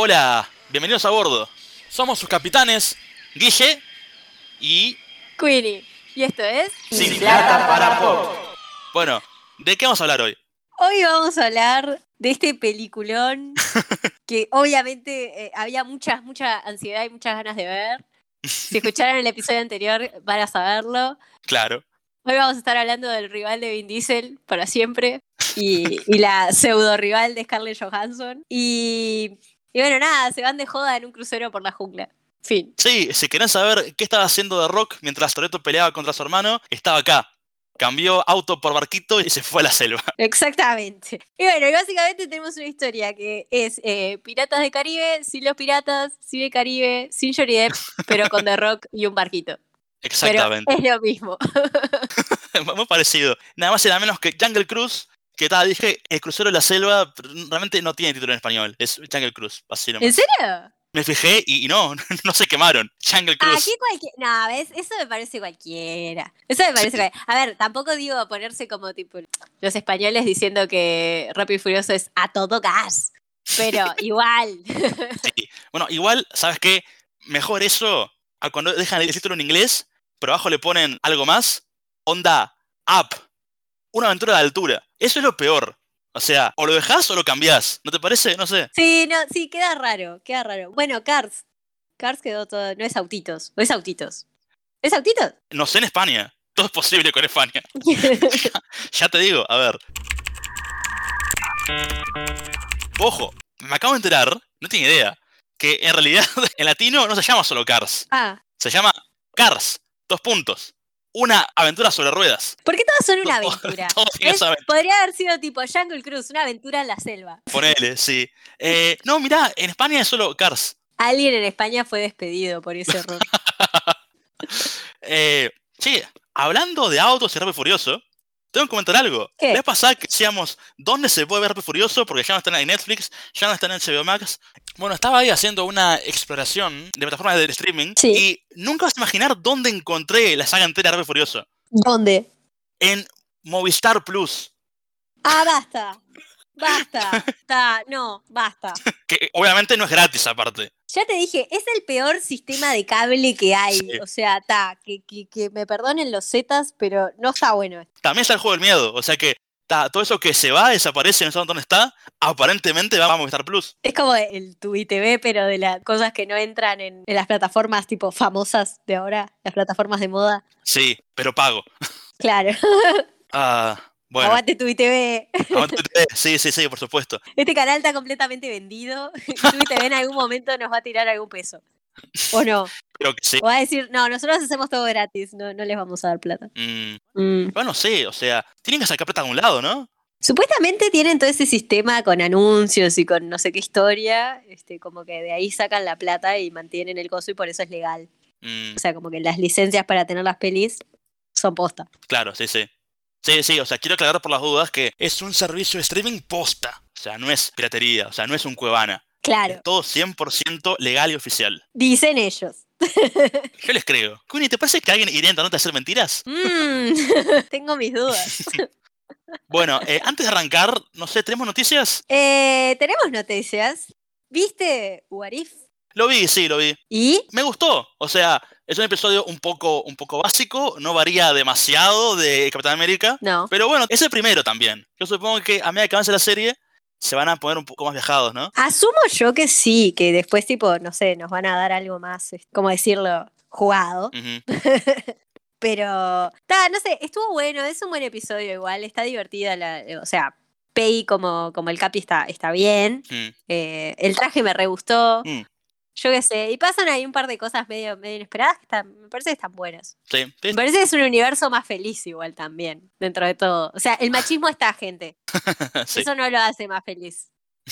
Hola, bienvenidos a bordo. Somos sus capitanes, Guille y... Queenie. Y esto es... Sin plata para pop. Bueno, ¿de qué vamos a hablar hoy? Hoy vamos a hablar de este peliculón que obviamente eh, había mucha, mucha ansiedad y muchas ganas de ver. Si escucharon el episodio anterior van a saberlo. Claro. Hoy vamos a estar hablando del rival de Vin Diesel para siempre y, y la pseudo rival de Scarlett Johansson. Y, y bueno, nada, se van de joda en un crucero por la jungla. Fin. Sí, si querés saber qué estaba haciendo The Rock mientras Toretto peleaba contra su hermano, estaba acá. Cambió auto por barquito y se fue a la selva. Exactamente. Y bueno, y básicamente tenemos una historia que es eh, Piratas de Caribe, sin los piratas, sin el Caribe, sin Johnny Depp, pero con The Rock y un barquito. Exactamente. Pero es lo mismo. Muy parecido. Nada más y nada menos que Jungle Cruise, que tal, dije, el crucero de la selva pero realmente no tiene título en español. Es Jungle Cruise, así nomás. ¿En serio? Me fijé y, y no, no se quemaron. Jungle Cruise. Aquí cualquiera. No, ¿ves? Eso me parece cualquiera. Eso me parece cualquiera. A ver, tampoco digo ponerse como tipo los españoles diciendo que Rápido y Furioso es a todo gas. Pero igual. Sí. Bueno, igual, ¿sabes qué? Mejor eso a cuando dejan el título en inglés, pero abajo le ponen algo más. Onda, up. Una aventura de altura. Eso es lo peor. O sea, o lo dejas o lo cambiás. ¿No te parece? No sé. Sí, no, sí, queda raro, queda raro. Bueno, Cars. Cars quedó todo. No es autitos. O es autitos. ¿Es autitos? No sé en España. Todo es posible con España. ya te digo, a ver. Ojo, me acabo de enterar, no tengo idea, que en realidad en latino no se llama solo Cars. ah, Se llama Cars. Dos puntos. Una aventura sobre ruedas. ¿por qué todas son una aventura? todo tiene ¿Ves? esa aventura. Podría haber sido tipo Jungle Cruise, una aventura en la selva. Ponele, sí. Eh, no, mirá, en España es solo Cars. Alguien en España fue despedido por ese error. Eh, sí, hablando de autos y Rápido Furioso, tengo que comentar algo. ¿Qué? La vez pasada que decíamos, ¿dónde se puede ver Rápido Furioso? Porque ya no están en Netflix, ya no están en HBO Max. Bueno, estaba ahí haciendo una exploración de plataformas de streaming Sí. y nunca vas a imaginar dónde encontré la saga entera de Rápido Furioso. ¿Dónde? En Movistar Plus. Ah, basta. Basta. Ta, no, basta. Que obviamente no es gratis aparte. Ya te dije, es el peor sistema de cable que hay. Sí. O sea, ta, que, que, que me perdonen los zetas, pero no está bueno. También está el juego del miedo. O sea que ta, todo eso que se va, desaparece, no sabemos dónde está, aparentemente va a Movistar Plus. Es como el tu ITV, pero de las cosas que no entran en, en las plataformas tipo famosas de ahora, las plataformas de moda. Sí, pero pago. Claro. Ah, bueno. Aguante tu ITV. Aguante TV. Sí, sí, sí, por supuesto. Este canal está completamente vendido. Tu ITV en algún momento nos va a tirar algún peso. ¿O no? Creo que sí. O va a decir, no, nosotros hacemos todo gratis, no, no les vamos a dar plata. Mm, Mm. bueno, no sé, o sea, tienen que sacar plata de algún lado, ¿no? Supuestamente tienen todo ese sistema con anuncios y con no sé qué historia, este, como que de ahí sacan la plata y mantienen el coso y por eso es legal. Mm, O sea, como que las licencias para tener las pelis son posta. claro, sí, sí. Sí, sí, o sea, quiero aclarar por las dudas que es un servicio de streaming posta. O sea, no es piratería, o sea, no es un cuevana. Claro, Es todo 100% legal y oficial. dicen ellos. Yo les creo. Kuni, ¿te parece que alguien iría intentando hacer mentiras? Mm, tengo mis dudas. Bueno, eh, antes de arrancar, no sé, ¿tenemos noticias? Eh, Tenemos noticias. ¿Viste What If? Lo vi, sí, lo vi. ¿Y? Me gustó. O sea, es un episodio un poco, un poco básico, no varía demasiado de Capitán América. No. Pero bueno, es el primero también. Yo supongo que a medida que avance la serie, se van a poner un poco más viajados, ¿no? Asumo yo que sí, que después, tipo, no sé, nos van a dar algo más, ¿cómo decirlo? Jugado. Pero, ta, no sé, estuvo bueno, es un buen episodio igual, está divertida, la, o sea, Pei como, como el Capi está, está bien, Mm, eh, el traje me re gustó, Mm. Yo qué sé, y pasan ahí un par de cosas medio, medio inesperadas que están, me parece que están buenas. sí, sí, Me parece que es un universo más feliz igual también, dentro de todo. O sea, el machismo está, gente, sí, eso no lo hace más feliz.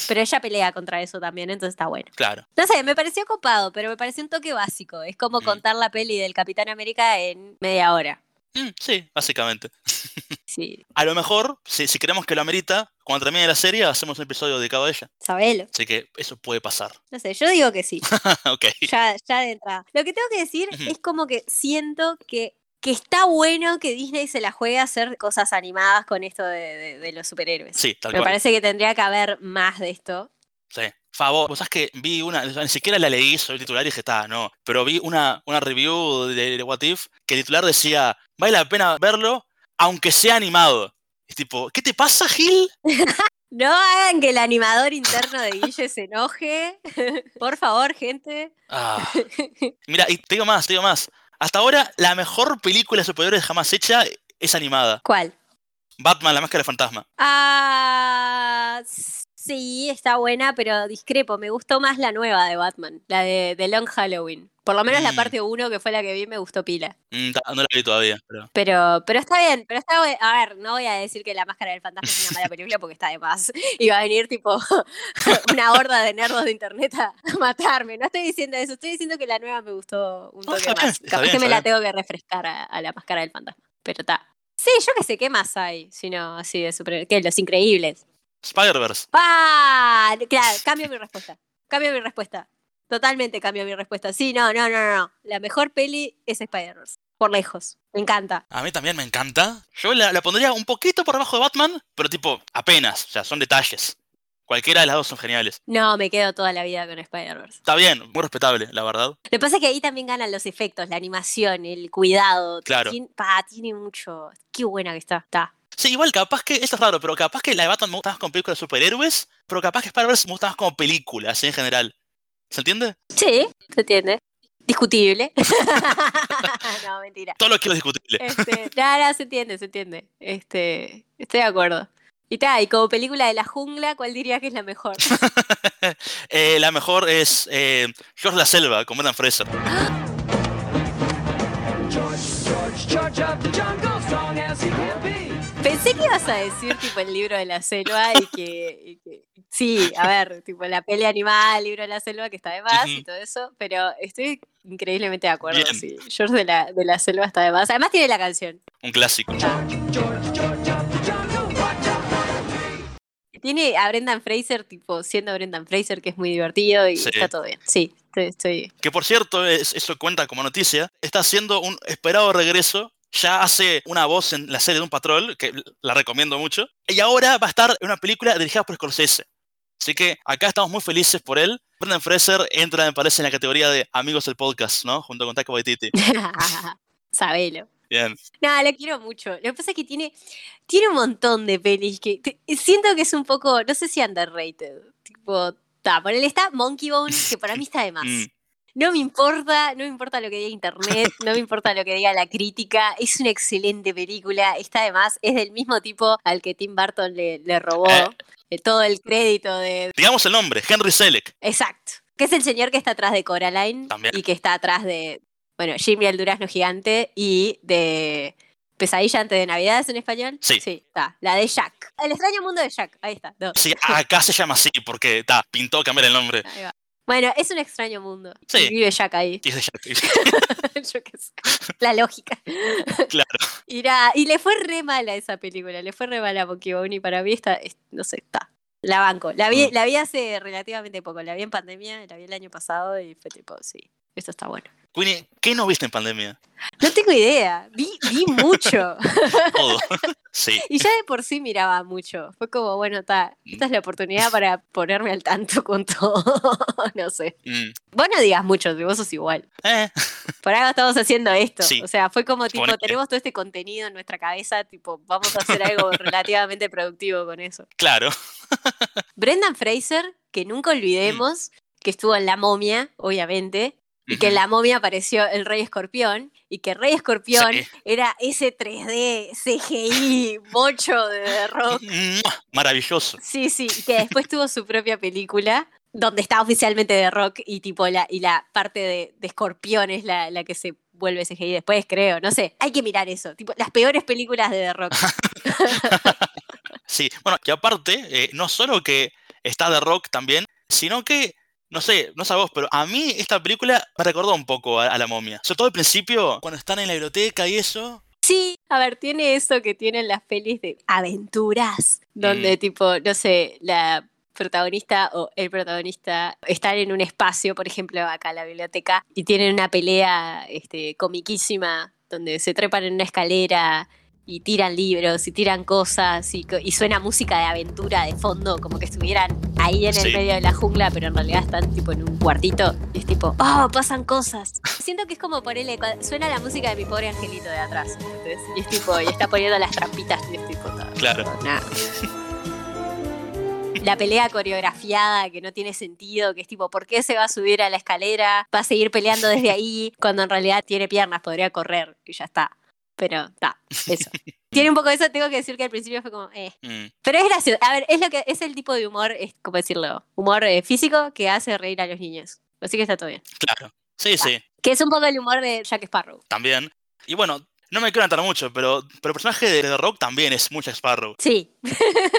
Pero ella pelea contra eso también, entonces está bueno. claro. No sé, me pareció copado, pero me pareció un toque básico. Es como Mm. contar la peli del Capitán América en media hora. Mm, sí, básicamente. Sí, A lo mejor, si, si creemos que lo amerita, cuando termine la serie, hacemos un episodio dedicado a ella. sabelo. Así que eso puede pasar. No sé, yo digo que sí. ok. Ya, ya de entrada. Lo que tengo que decir es como que siento que, que está bueno que Disney se la juegue a hacer cosas animadas con esto de, de- de los superhéroes. Sí, tal Me cual. parece que tendría que haber más de esto. Sí, Favor, vos sabés que vi una, ni siquiera la leí, soy el titular y dije, está, no. Pero vi una, una review de, de What If que el titular decía, vale la pena verlo, aunque sea animado. Es tipo, ¿qué te pasa, Gil? No hagan que el animador interno de Guille se enoje. Por favor, gente. Ah. Mira, y te digo más, te digo más. Hasta ahora, la mejor película de superhéroes jamás hecha es animada. ¿Cuál? Batman, la máscara de fantasma. Ah, sí, está buena, pero discrepo. Me gustó más la nueva de Batman, la de, de Long Halloween. Por lo menos la Mm. parte 1, que fue la que vi, me gustó pila. Mm, no la vi todavía, pero... Pero, pero está bien, pero está A ver, no voy a decir que La Máscara del Fantasma es una mala película porque está de paz. Y va a venir tipo una horda de nerdos de internet a matarme. No estoy diciendo eso, estoy diciendo que la nueva me gustó un No, toque bien, más. está Capaz bien, que me la tengo que refrescar a, a La Máscara del Fantasma. Pero está. Sí, yo que sé, ¿qué más hay? Sino así de super... ¿Qué? Los increíbles. Spider-Verse. ¡Ah! Claro, cambio mi respuesta. Cambio mi respuesta. Totalmente cambio mi respuesta. Sí, no, no, no, no. La mejor peli es Spider-Verse. Por lejos. Me encanta. A mí también me encanta. Yo la, la pondría un poquito por abajo de Batman, pero tipo, apenas. O sea, son detalles. Cualquiera de las dos son geniales. No, me quedo toda la vida con Spider-Verse. Está bien, muy respetable, la verdad. Lo que pasa es que ahí también ganan los efectos, la animación, el cuidado. Claro. Tien- pa, tiene mucho. Qué buena que está. Está. Sí, igual capaz que, esto es raro, pero capaz que la de Batman me gusta más con películas de superhéroes, pero capaz que Spider-Verse me gusta más como película, así en general. ¿Se entiende? Sí, se entiende. Discutible. no, mentira. Todo lo quiero discutible. Este, no, no, se entiende, se entiende. Este, estoy de acuerdo. Y ta, y como película de la jungla, ¿cuál dirías que es la mejor? Eh, la mejor es eh, George la Selva, con Brendan Fraser. George, George, George of the jungle, strong as he can be. Pensé que ibas a decir tipo el libro de la selva y que, y que- sí, a ver, tipo la peli animada, el libro de la selva que está de más y todo eso, pero estoy increíblemente de acuerdo, sí. George de la, de la selva está de más. Además tiene la canción. Un clásico. Tiene a Brendan Fraser, tipo, siendo Brendan Fraser, que es muy divertido y Sí. está todo bien. Sí, estoy, estoy- Que por cierto, es- eso cuenta como noticia, está haciendo un esperado regreso. Ya hace una voz en la serie de un patrol, que la recomiendo mucho. Y ahora va a estar en una película dirigida por Scorsese. Así que acá estamos muy felices por él. Brendan Fraser entra, me parece, en la categoría de amigos del podcast, ¿no? Junto con Taco Waititi. Sabelo. Bien. No, lo quiero mucho. Lo que pasa es que tiene, tiene un montón de pelis que te- siento que es un poco, no sé si underrated. Tipo, ta, por él está Monkey Bone, que para mí está de más. No me importa, no me importa lo que diga internet, no me importa lo que diga la crítica. Es una excelente película, está de más. Es del mismo tipo al que Tim Burton le, le robó Eh. eh, todo el crédito de. Digamos el nombre, Henry Selleck. Exacto. Que es el señor que está atrás de Coraline También. y que está atrás de, bueno, Jimmy el Durazno Gigante y de Pesadilla antes de Navidad, ¿es en español? Sí. Sí, está. La de Jack. El extraño mundo de Jack. Ahí está. no, Sí, acá se llama así porque ta, pintó cambiar el nombre. ahí va. Bueno, es un extraño mundo. Sí. Vive Jack ahí. De Jack. Yo qué sé. La lógica. claro. Y, nada, y le fue re mala esa película. Le fue re mala a y para mí está, es- no sé, está. La banco. La vi, Mm. la vi hace relativamente poco. La vi en pandemia, la vi el año pasado y fue tipo, sí, esto está bueno. Queenie, ¿qué no viste en pandemia? No tengo idea. Vi, vi mucho. Todo. sí. y ya de por sí miraba mucho. Fue como, bueno, está, esta es la oportunidad para ponerme al tanto con todo. no sé. Mm. Vos no digas mucho, vos sos igual. Eh, Por algo estamos haciendo esto. Sí. O sea, fue como tipo, tenemos todo este contenido en nuestra cabeza, tipo, vamos a hacer algo relativamente productivo con eso. claro. Brendan Fraser, que nunca olvidemos que estuvo en La Momia, obviamente, y que en. La Momia apareció el Rey Escorpión, y que Rey Escorpión Sí. era ese 3D, CGI, mocho de The Rock. Maravilloso. Sí, sí, y que después tuvo su propia película donde está oficialmente de rock y tipo la, y la parte de, de escorpión es la, la que se vuelve CGI después, creo, no sé. Hay que mirar eso, tipo las peores películas de The Rock. Sí, bueno, que aparte, eh, no solo que está de rock también, sino que, no sé, no sé a vos, pero a mí esta película me recordó un poco a, a la momia. Sobre todo al principio, cuando están en la biblioteca y eso. Sí, a ver, tiene eso que tienen las pelis de aventuras, donde tipo, no sé, la protagonista o el protagonista están en un espacio, por ejemplo, acá en la biblioteca, y tienen una pelea este, comiquísima donde se trepan en una escalera y tiran libros y tiran cosas y, suena música de aventura de fondo, como que estuvieran ahí en el medio de la jungla, pero en realidad están tipo en un cuartito. Y es tipo, oh, pasan cosas. Siento que es como ponerle, suena la música de mi pobre angelito de atrás, ¿entendés? Y es tipo, y está poniendo las trampitas y es tipo, "No, Claro. nada". La pelea coreografiada que no tiene sentido, que es tipo, ¿por qué se va a subir a la escalera? Va a seguir peleando desde ahí cuando en realidad tiene piernas, podría correr y ya está. Pero está, eso. Tiene un poco de eso, tengo que decir que al principio fue como, eh. Mm, Pero es gracioso. A ver, es lo que es el tipo de humor, es como decirlo, humor eh, físico que hace reír a los niños. Así que está todo bien. claro. Sí, sí, Que es un poco el humor de Jack Sparrow. también. Y bueno, no me quiero entrar mucho, pero, pero el personaje de The Rock también es mucho Sparrow. Sí,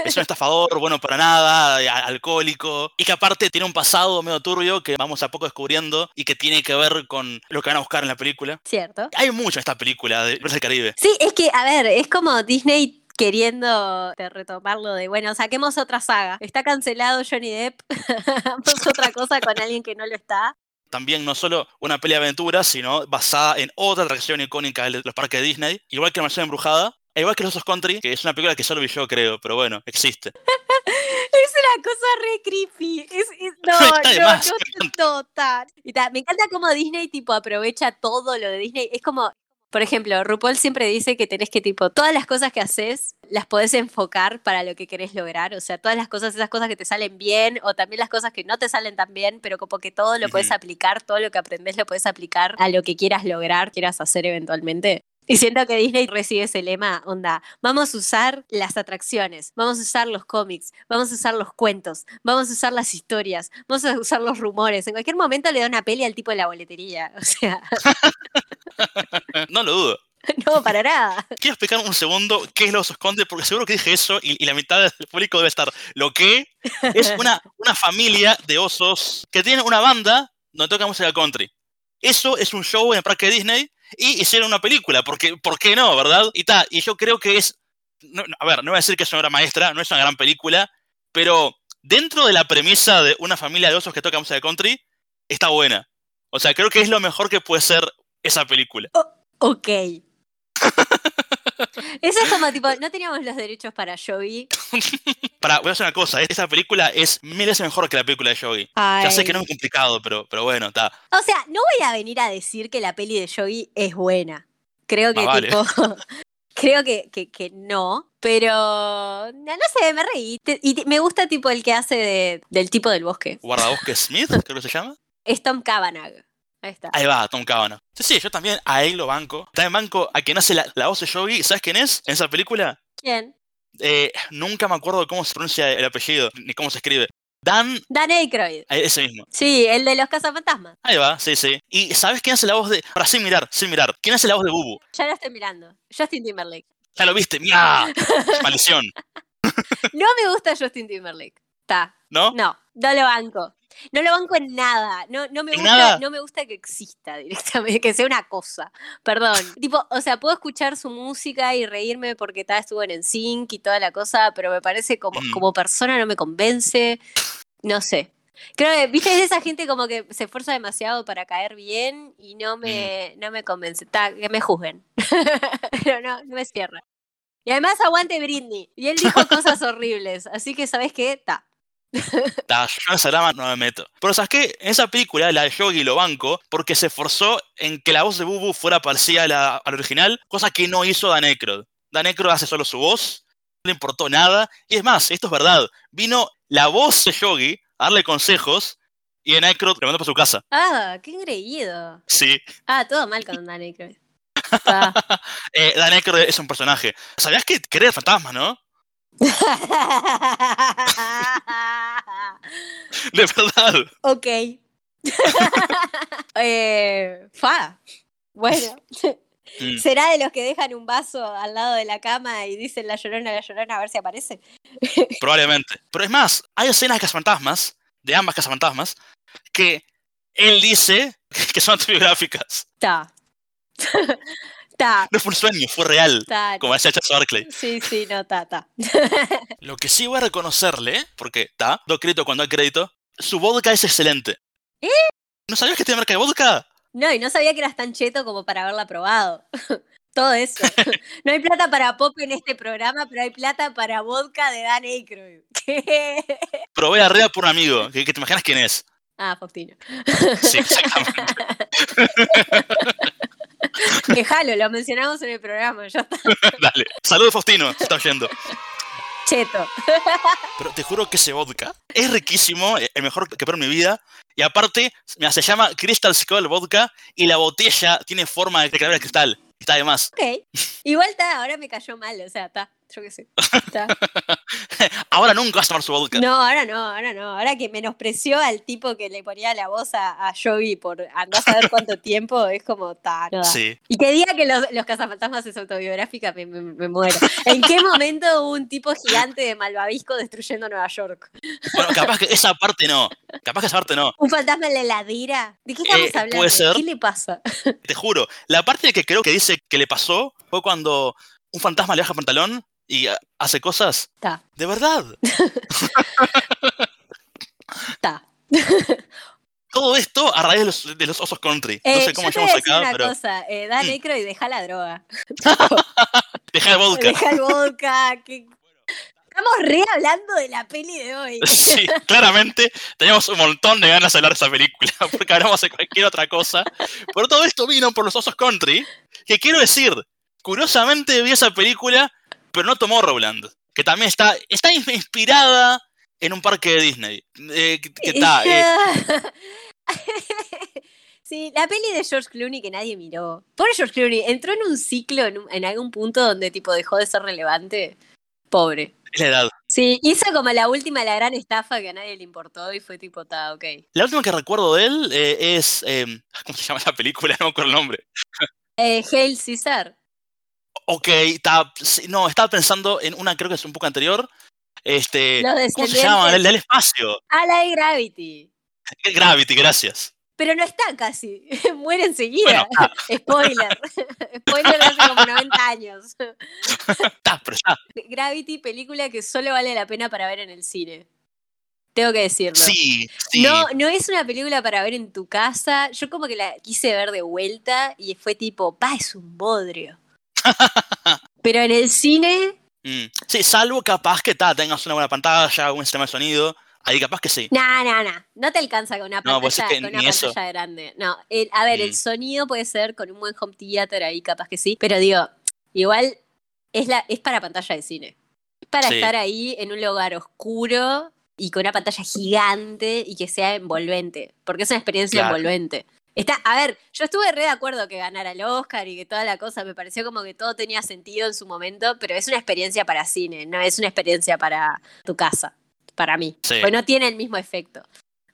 Es un estafador, bueno para nada, alcohólico, y que aparte tiene un pasado medio turbio que vamos a poco descubriendo y que tiene que ver con lo que van a buscar en la película. cierto. Hay mucho en esta película de del Caribe. Sí, es que, a ver, es como Disney queriendo retomarlo de, bueno, saquemos otra saga. Está cancelado Johnny Depp, hagamos otra cosa con alguien que no lo está. También no solo una peli de aventuras, sino basada en otra atracción icónica de los parques de Disney, igual que la Mansión Embrujada, e igual que Los Osos Country, que es una película que solo vi yo, creo, pero bueno, existe. Es una cosa re creepy. Es, es- no, no, no, total. Y ta, me encanta cómo Disney tipo aprovecha todo lo de Disney. Es como, por ejemplo, RuPaul siempre dice que tenés que tipo, todas las cosas que haces las podés enfocar para lo que querés lograr. O sea, todas las cosas, esas cosas que te salen bien o también las cosas que no te salen tan bien, pero como que todo lo podés Ujú. aplicar, todo lo que aprendés lo podés aplicar a lo que quieras lograr, quieras hacer eventualmente. Y siento que Disney recibe ese lema, onda, vamos a usar las atracciones, vamos a usar los cómics, vamos a usar los cuentos, vamos a usar las historias, vamos a usar los rumores. En cualquier momento le da una peli al tipo de la boletería. O sea, no lo dudo. no, para nada. Quiero explicar un segundo qué es Los Osos Country, porque seguro que dije eso y, y la mitad del público debe estar. ¿Lo que? Es una, una familia de osos que tienen una banda donde tocan música country. Eso es un show en el parque de Disney y hicieron una película, porque, ¿por qué no, verdad? Y ta, y yo creo que es. no- no, a ver, no voy a decir que es una obra maestra, no es una gran película, pero dentro de la premisa de una familia de osos que toca música country, está buena. O sea, creo que es lo mejor que puede ser esa película. Ok. Eso es como tipo, no teníamos los derechos para Joey. Para, voy a hacer una cosa, esa película es mil veces mejor que la película de Yogi. Ya sé que no es complicado, pero, pero bueno, está. O sea, no voy a venir a decir que la peli de Yogi es buena. Creo que vale. tipo. creo que, que, que no. Pero. No, no sé, me reí. Te- Y te- me gusta tipo el que hace de- del tipo del bosque. Guardabosque Smith, creo que se llama. Es Tom Cavanagh. Ahí está. Ahí va, Tom Cavanagh. Sí, sí, yo también a él lo banco. También banco a quien hace la, la voz de Yogi. ¿Sabes quién es en esa película? ¿Quién? Eh, nunca me acuerdo cómo se pronuncia el apellido, ni cómo se escribe. Dan, Dan Aykroyd. eh, ese mismo. Sí, el de los cazafantasmas. Ahí va, sí, sí. ¿Y sabes quién hace la voz de.? Para sin mirar, sin mirar. ¿Quién hace la voz de Bubu? Ya lo estoy mirando. Justin Timberlake. Ya lo viste, ¡mia! Maldición, No me gusta Justin Timberlake. ¿No? No, no lo banco. No lo banco en nada. No, no me ¿En gusta, nada? no me gusta que exista directamente, que sea una cosa. Perdón. tipo, o sea, puedo escuchar su música y reírme porque está estuvo en Sync y toda la cosa, pero me parece como, Mm. como persona no me convence. No sé. Creo que, viste, es esa gente como que se esfuerza demasiado para caer bien y no me, no me convence. Ta, que me juzguen. pero no, no me cierra. Y además aguante Britney. Y él dijo cosas horribles. Así que, ¿sabes qué? Está. Ta, yo en esa drama no me meto. Pero ¿sabes qué? En esa película, la de Yogi lo banco, porque se esforzó en que la voz de Bubu fuera parecida a la, a la original, cosa que no hizo Dan Aykroyd. Dan Aykroyd hace solo su voz, no le importó nada. Y es más, esto es verdad. Vino la voz de Yogi a darle consejos y Dan Aykroyd lo mandó para su casa. Ah, qué engreído. Sí. Ah, todo mal con Dan Aykroyd. Está. Eh, Dan Aykroyd es un personaje. ¿Sabías que cree fantasmas, no? De verdad. ok. eh, fa. Bueno. Mm. ¿Será de los que dejan un vaso al lado de la cama y dicen la llorona, la llorona, a ver si aparece? Probablemente. Pero es más, hay escenas de cazafantasmas, de ambas cazafantasmas, que él dice que son autobiográficas. Está. No fue un sueño, fue real. Está. Como decía Charles Barkley. Sí, sí, no, está, está. Lo que sí voy a reconocerle, porque está, do crédito cuando hay crédito, su vodka es excelente. ¿No sabías que tiene marca de vodka? No, y no sabía que eras tan cheto como para haberla probado. todo eso. No hay plata para pop en este programa, pero hay plata para vodka de Dan Aykroyd. ¿Qué? Probé arriba por un amigo, que, que te imaginas quién es. Ah, Faustino. Sí, exactamente. Déjalo, lo mencionamos en el programa, ya está. Dale. Saludos, Faustino, se está oyendo. Cheto. Pero te juro que ese vodka es riquísimo, eh, el mejor que probé en mi vida. Y aparte, se llama Crystal Skull Vodka y la botella tiene forma de calavera de cristal. Está de más. Ok. Igual está, ahora me cayó mal, o sea, está. Yo qué sé. Está. Ahora nunca vas a tomar su vodka. No, ahora no, ahora no. Ahora que menospreció al tipo que le ponía la voz a, a Joey por andar a saber cuánto tiempo, es como, ta, no da. Sí. Y que diga que los, los cazafantasmas es autobiográfica, me, me- me muero. ¿En qué momento hubo un tipo gigante de malvavisco destruyendo Nueva York? Bueno, capaz que esa parte no. Capaz que esa parte no. ¿Un fantasma en la heladera? ¿De qué estamos Eh, hablando? puede ser. ¿Qué le pasa? Te juro. La parte que creo que dice que le pasó fue cuando un fantasma le baja el pantalón y ah, hace cosas. Está, De verdad. está. Todo esto a raíz de los, de los osos country. No Eh, sé cómo decir acá, una pero. cosa. Eh, Dan Mm. Aykroyd, deja la droga. Deja el vodka. Deja el vodka. que- Estamos re hablando de la peli de hoy. Sí, claramente teníamos un montón de ganas de hablar de esa película, porque hablamos de cualquier otra cosa. Pero todo esto vino por los osos country, que quiero decir, curiosamente vi esa película, pero no tomó Rowland, que también está, está inspirada en un parque de Disney. Eh, que, que está, eh, Sí, la peli de George Clooney que nadie miró. Pobre George Clooney, entró en un ciclo en, un- en algún punto donde tipo dejó de ser relevante. Pobre. es la edad. Sí, hizo como la última, la gran estafa que a nadie le importó y fue tipo, ta, ok. La última que recuerdo de él eh, es. eh, ¿Cómo se llama la película? No me acuerdo el nombre. Eh, Hail Caesar. Ok, no, estaba pensando en una, creo que es un poco anterior. Este, ¿Cómo se llama? El del espacio. A la de Gravity. Gravity, gracias. Pero no está casi. Muere enseguida. Bueno, ah. Spoiler. Spoiler de hace como 90 años. Está, pero. Gravity, película que solo vale la pena para ver en el cine. Tengo que decirlo. Sí, sí. No, no es una película para ver en tu casa. Yo como que la quise ver de vuelta y fue tipo, pa, es un bodrio. Pero en el cine, Mm, Sí, salvo capaz que ta, tengas una buena pantalla, un sistema de sonido. Ahí capaz que sí. no, no, no. No te alcanza con una No, vos pantalla, es que con una eso. pantalla grande. No, el- a ver, el Mm. sonido puede ser con un buen home theater ahí, capaz que sí. Pero digo, igual es, la, es para pantalla de cine. Es para Sí. estar ahí en un lugar oscuro y con una pantalla gigante y que sea envolvente. Porque es una experiencia Claro. envolvente. Está, a ver, yo estuve re de acuerdo que ganara el Oscar y que toda la cosa, me pareció como que todo tenía sentido en su momento, pero es una experiencia para cine, no es una experiencia para tu casa, para mí. Sí. Pues no tiene el mismo efecto.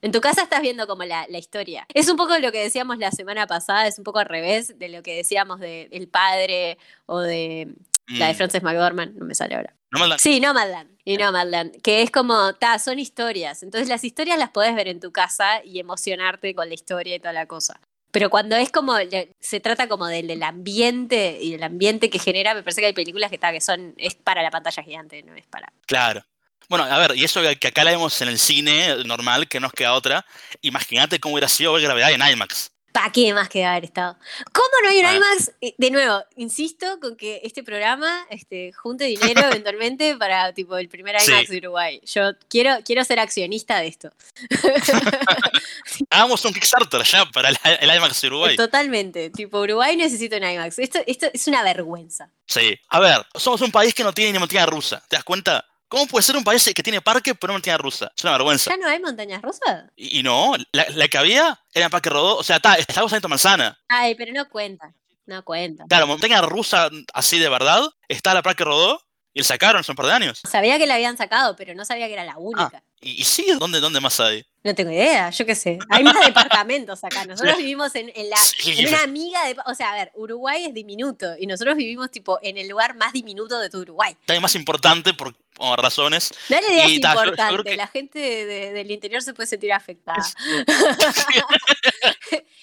En tu casa estás viendo como la, la historia. Es un poco lo que decíamos la semana pasada, es un poco al revés de lo que decíamos de El Padre o de la de Mm, Frances McDormand, no me sale ahora. No me la- Sí, Nomadland. Y Nomadland, que es como, ta, son historias. Entonces las historias las podés ver en tu casa y emocionarte con la historia y toda la cosa. Pero cuando es como, se trata como del, del ambiente y del ambiente que genera, me parece que hay películas que, ta, que son, es para la pantalla gigante, no es para... Claro. Bueno, a ver, y eso que acá la vemos en el cine normal, que nos queda otra. Imagínate cómo hubiera sido ver gravedad en IMAX. ¿Para qué más que haber estado? ¿Cómo no hay un Ah. IMAX? De nuevo, insisto con que este programa este, junte dinero eventualmente para tipo el primer Sí. IMAX de Uruguay. Yo quiero, quiero ser accionista de esto. Hagamos un Kickstarter ya para el, el IMAX de Uruguay. Totalmente. Tipo, Uruguay necesita un IMAX. Esto, esto es una vergüenza. Sí. A ver, somos un país que no tiene ni montaña rusa. ¿Te das cuenta? ¿Cómo puede ser un país que tiene parque pero no montaña rusa? Es una vergüenza. ¿Ya no hay montañas rosas? Y, y no, la, la que había era en Parque Rodó. O sea, está, estamos en Manzana. Ay, pero no cuenta. No cuenta. Claro, montaña rusa así de verdad está la Parque Rodó y la sacaron hace un par de años. Sabía que la habían sacado, pero no sabía que era la única. Y, y sí, ¿dónde, ¿dónde más hay? No tengo idea, yo qué sé. Hay más departamentos acá. Nosotros vivimos en, en la, Sí, en una amiga de. O sea, a ver, Uruguay es diminuto y nosotros vivimos tipo en el lugar más diminuto de todo Uruguay. Está más importante por, por razones. No le digas ta, yo- yo importante, que- la gente de- del interior se puede sentir afectada.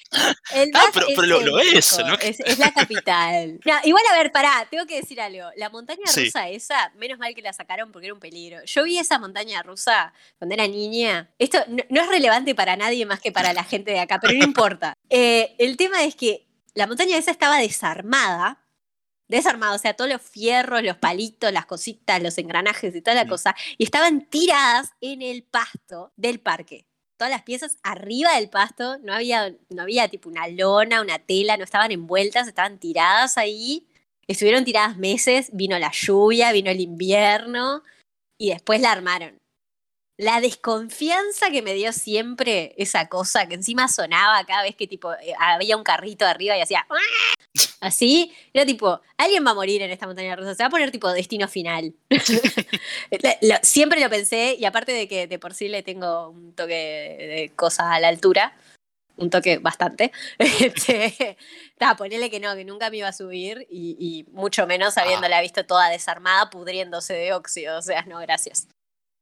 El Ah, pero- pero lo- lo es, ¿no? es, es la capital. No, igual, a ver, pará, tengo que decir algo. La montaña Sí. rusa esa, menos mal que la sacaron porque era un peligro. Yo vi esa montaña rusa cuando era niña. Esto no, no es relevante para nadie más que para la gente de acá, pero no importa. Eh, el tema es que la montaña esa estaba desarmada desarmado, o sea, todos los fierros, los palitos, las cositas, los engranajes y toda la Mm. cosa, y estaban tiradas en el pasto del parque. Todas las piezas arriba del pasto, no había, no había tipo una lona, una tela, no estaban envueltas, estaban tiradas ahí. Estuvieron tiradas meses, vino la lluvia, vino el invierno y después la armaron. La desconfianza que me dio siempre esa cosa que encima sonaba cada vez que tipo eh, había un carrito arriba y hacía así, era tipo, alguien va a morir en esta montaña rusa, se va a poner tipo destino final. Lo- siempre lo pensé y aparte de que de por sí le tengo un toque de, de cosa a la altura, un toque bastante, este, ta, ponele que no, que nunca me iba a subir y, y mucho menos habiéndola visto toda desarmada, pudriéndose de óxido, o sea, no, gracias.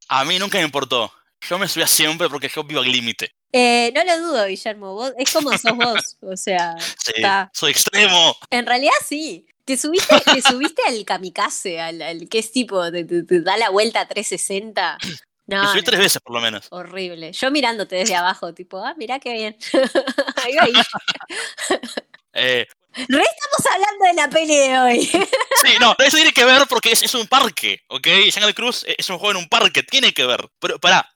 A mí nunca me importó. Yo me subía siempre porque yo vivo al límite. Eh, no lo dudo, Guillermo, vos, es como sos vos, o sea, Sí, soy extremo. en realidad sí. Te subiste, te subiste al kamikaze, al, al que es tipo, te, te- te da la vuelta a 360. No, me subí no, tres veces por lo menos. horrible. Yo mirándote desde abajo, tipo, ah, mirá qué bien. ahí va ahí. Eh, Re estamos hablando de la peli de hoy. sí, no, eso tiene que ver porque es, es un parque, ¿ok? Jungle Cruise es un juego en un parque, tiene que ver. Pero pará,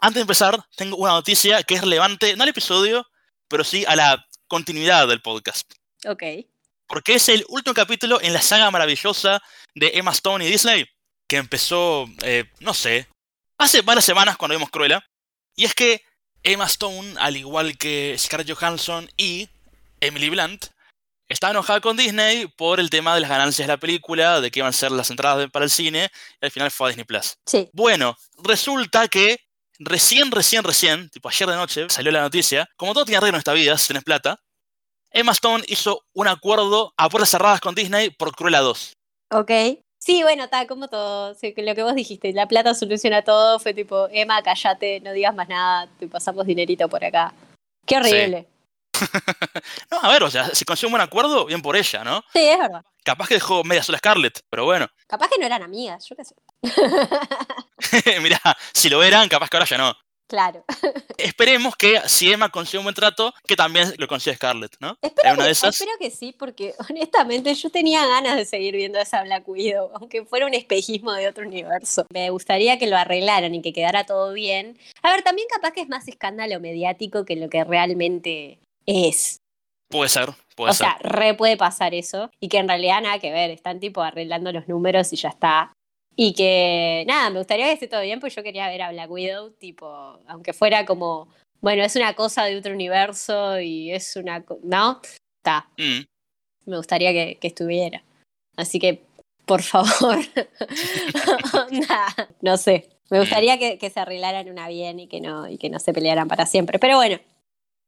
antes de empezar, tengo una noticia que es relevante, no al episodio, pero sí a la continuidad del podcast. ok. Porque es el último capítulo en la saga maravillosa de Emma Stone y Disney, que empezó, eh, no sé, hace varias semanas cuando vimos Cruella. Y es que Emma Stone, al igual que Scarlett Johansson y Emily Blunt, está enojada con Disney por el tema de las ganancias de la película, de que iban a ser las entradas de- para el cine, y al final fue a Disney Plus. Sí. Bueno, resulta que recién, recién, recién, tipo ayer de noche, salió la noticia, como todo tiene arreglo en esta vida, si tenés plata, Emma Stone hizo un acuerdo a puertas cerradas con Disney por Cruella 2. Ok. Sí, bueno, está como todo. sí, lo que vos dijiste, la plata soluciona todo. Fue tipo, Emma, callate, no digas más nada, te pasamos dinerito por acá. Qué horrible. No, a ver, o sea, si consigue un buen acuerdo, bien por ella, ¿no? Sí, es verdad. Capaz que dejó media sola Scarlett, pero bueno. Capaz que no eran amigas, yo qué sé. Mirá, si lo eran, capaz que ahora ya no. claro. Esperemos que si Emma consigue un buen trato, que también lo consiga Scarlett, ¿no? Espero una que, de esas. espero que sí, porque honestamente yo tenía ganas de seguir viendo esa Black Widow, aunque fuera un espejismo de otro universo. Me gustaría que lo arreglaran y que quedara todo bien. A ver, también capaz que es más escándalo mediático que lo que realmente es. Puede ser, puede o ser. sea, re puede pasar eso. Y que en realidad nada que ver, están tipo arreglando los números y ya está. Y que, nada, me gustaría que esté todo bien, pues yo quería ver a Black Widow, tipo, aunque fuera como, bueno, es una cosa de otro universo y es una, ¿no? Está, Mm. me gustaría que, que estuviera. Así que, por favor, Onda, no sé, me gustaría que, que se arreglaran una bien y que, no, y que no se pelearan para siempre. Pero bueno,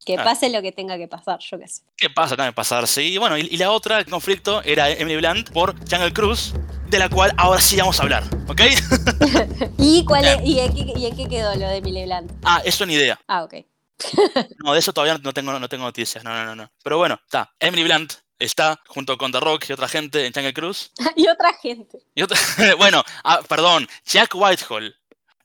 que Ah. pase lo que tenga que pasar, yo qué sé. ¿Qué pasa? También pasar, sí. Y bueno, y, y la otra conflicto era Emily Blunt por Jungle Cruise, de la cual ahora sí vamos a hablar, ¿ok? ¿Y, cuál es- y, en qué, y en qué quedó lo de Emily Blunt? ah, eso ni idea. Ah, ok. No, de eso todavía no tengo, no tengo noticias. No, no, no, no. Pero bueno, está. Emily Blunt está junto con The Rock y otra gente en Jungle Cruise. y otra gente. Y otra- bueno, ah, perdón, Jack Whitehall,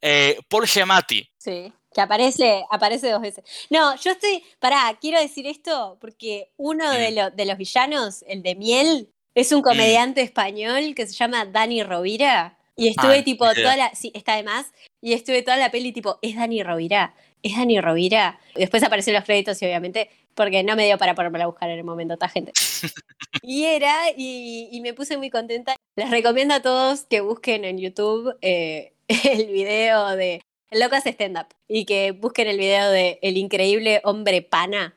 eh, Paul Giamatti. Sí. Que aparece, aparece dos veces. No, yo estoy. Pará, quiero decir esto porque uno de, Mm. lo- de los villanos, el de Miel, es un comediante español que se llama Dani Rovira. Y estuve Ah, tipo idea. toda la. Sí, está de más. Y estuve toda la peli tipo, es Dani Rovira. Es Dani Rovira. Después aparecieron los créditos y obviamente, porque no me dio para ponerme a buscar en el momento, esta gente. Y era, y, y me puse muy contenta. Les recomiendo a todos que busquen en YouTube eh, el video de Hace stand-up y que busquen el video de El increíble hombre pana,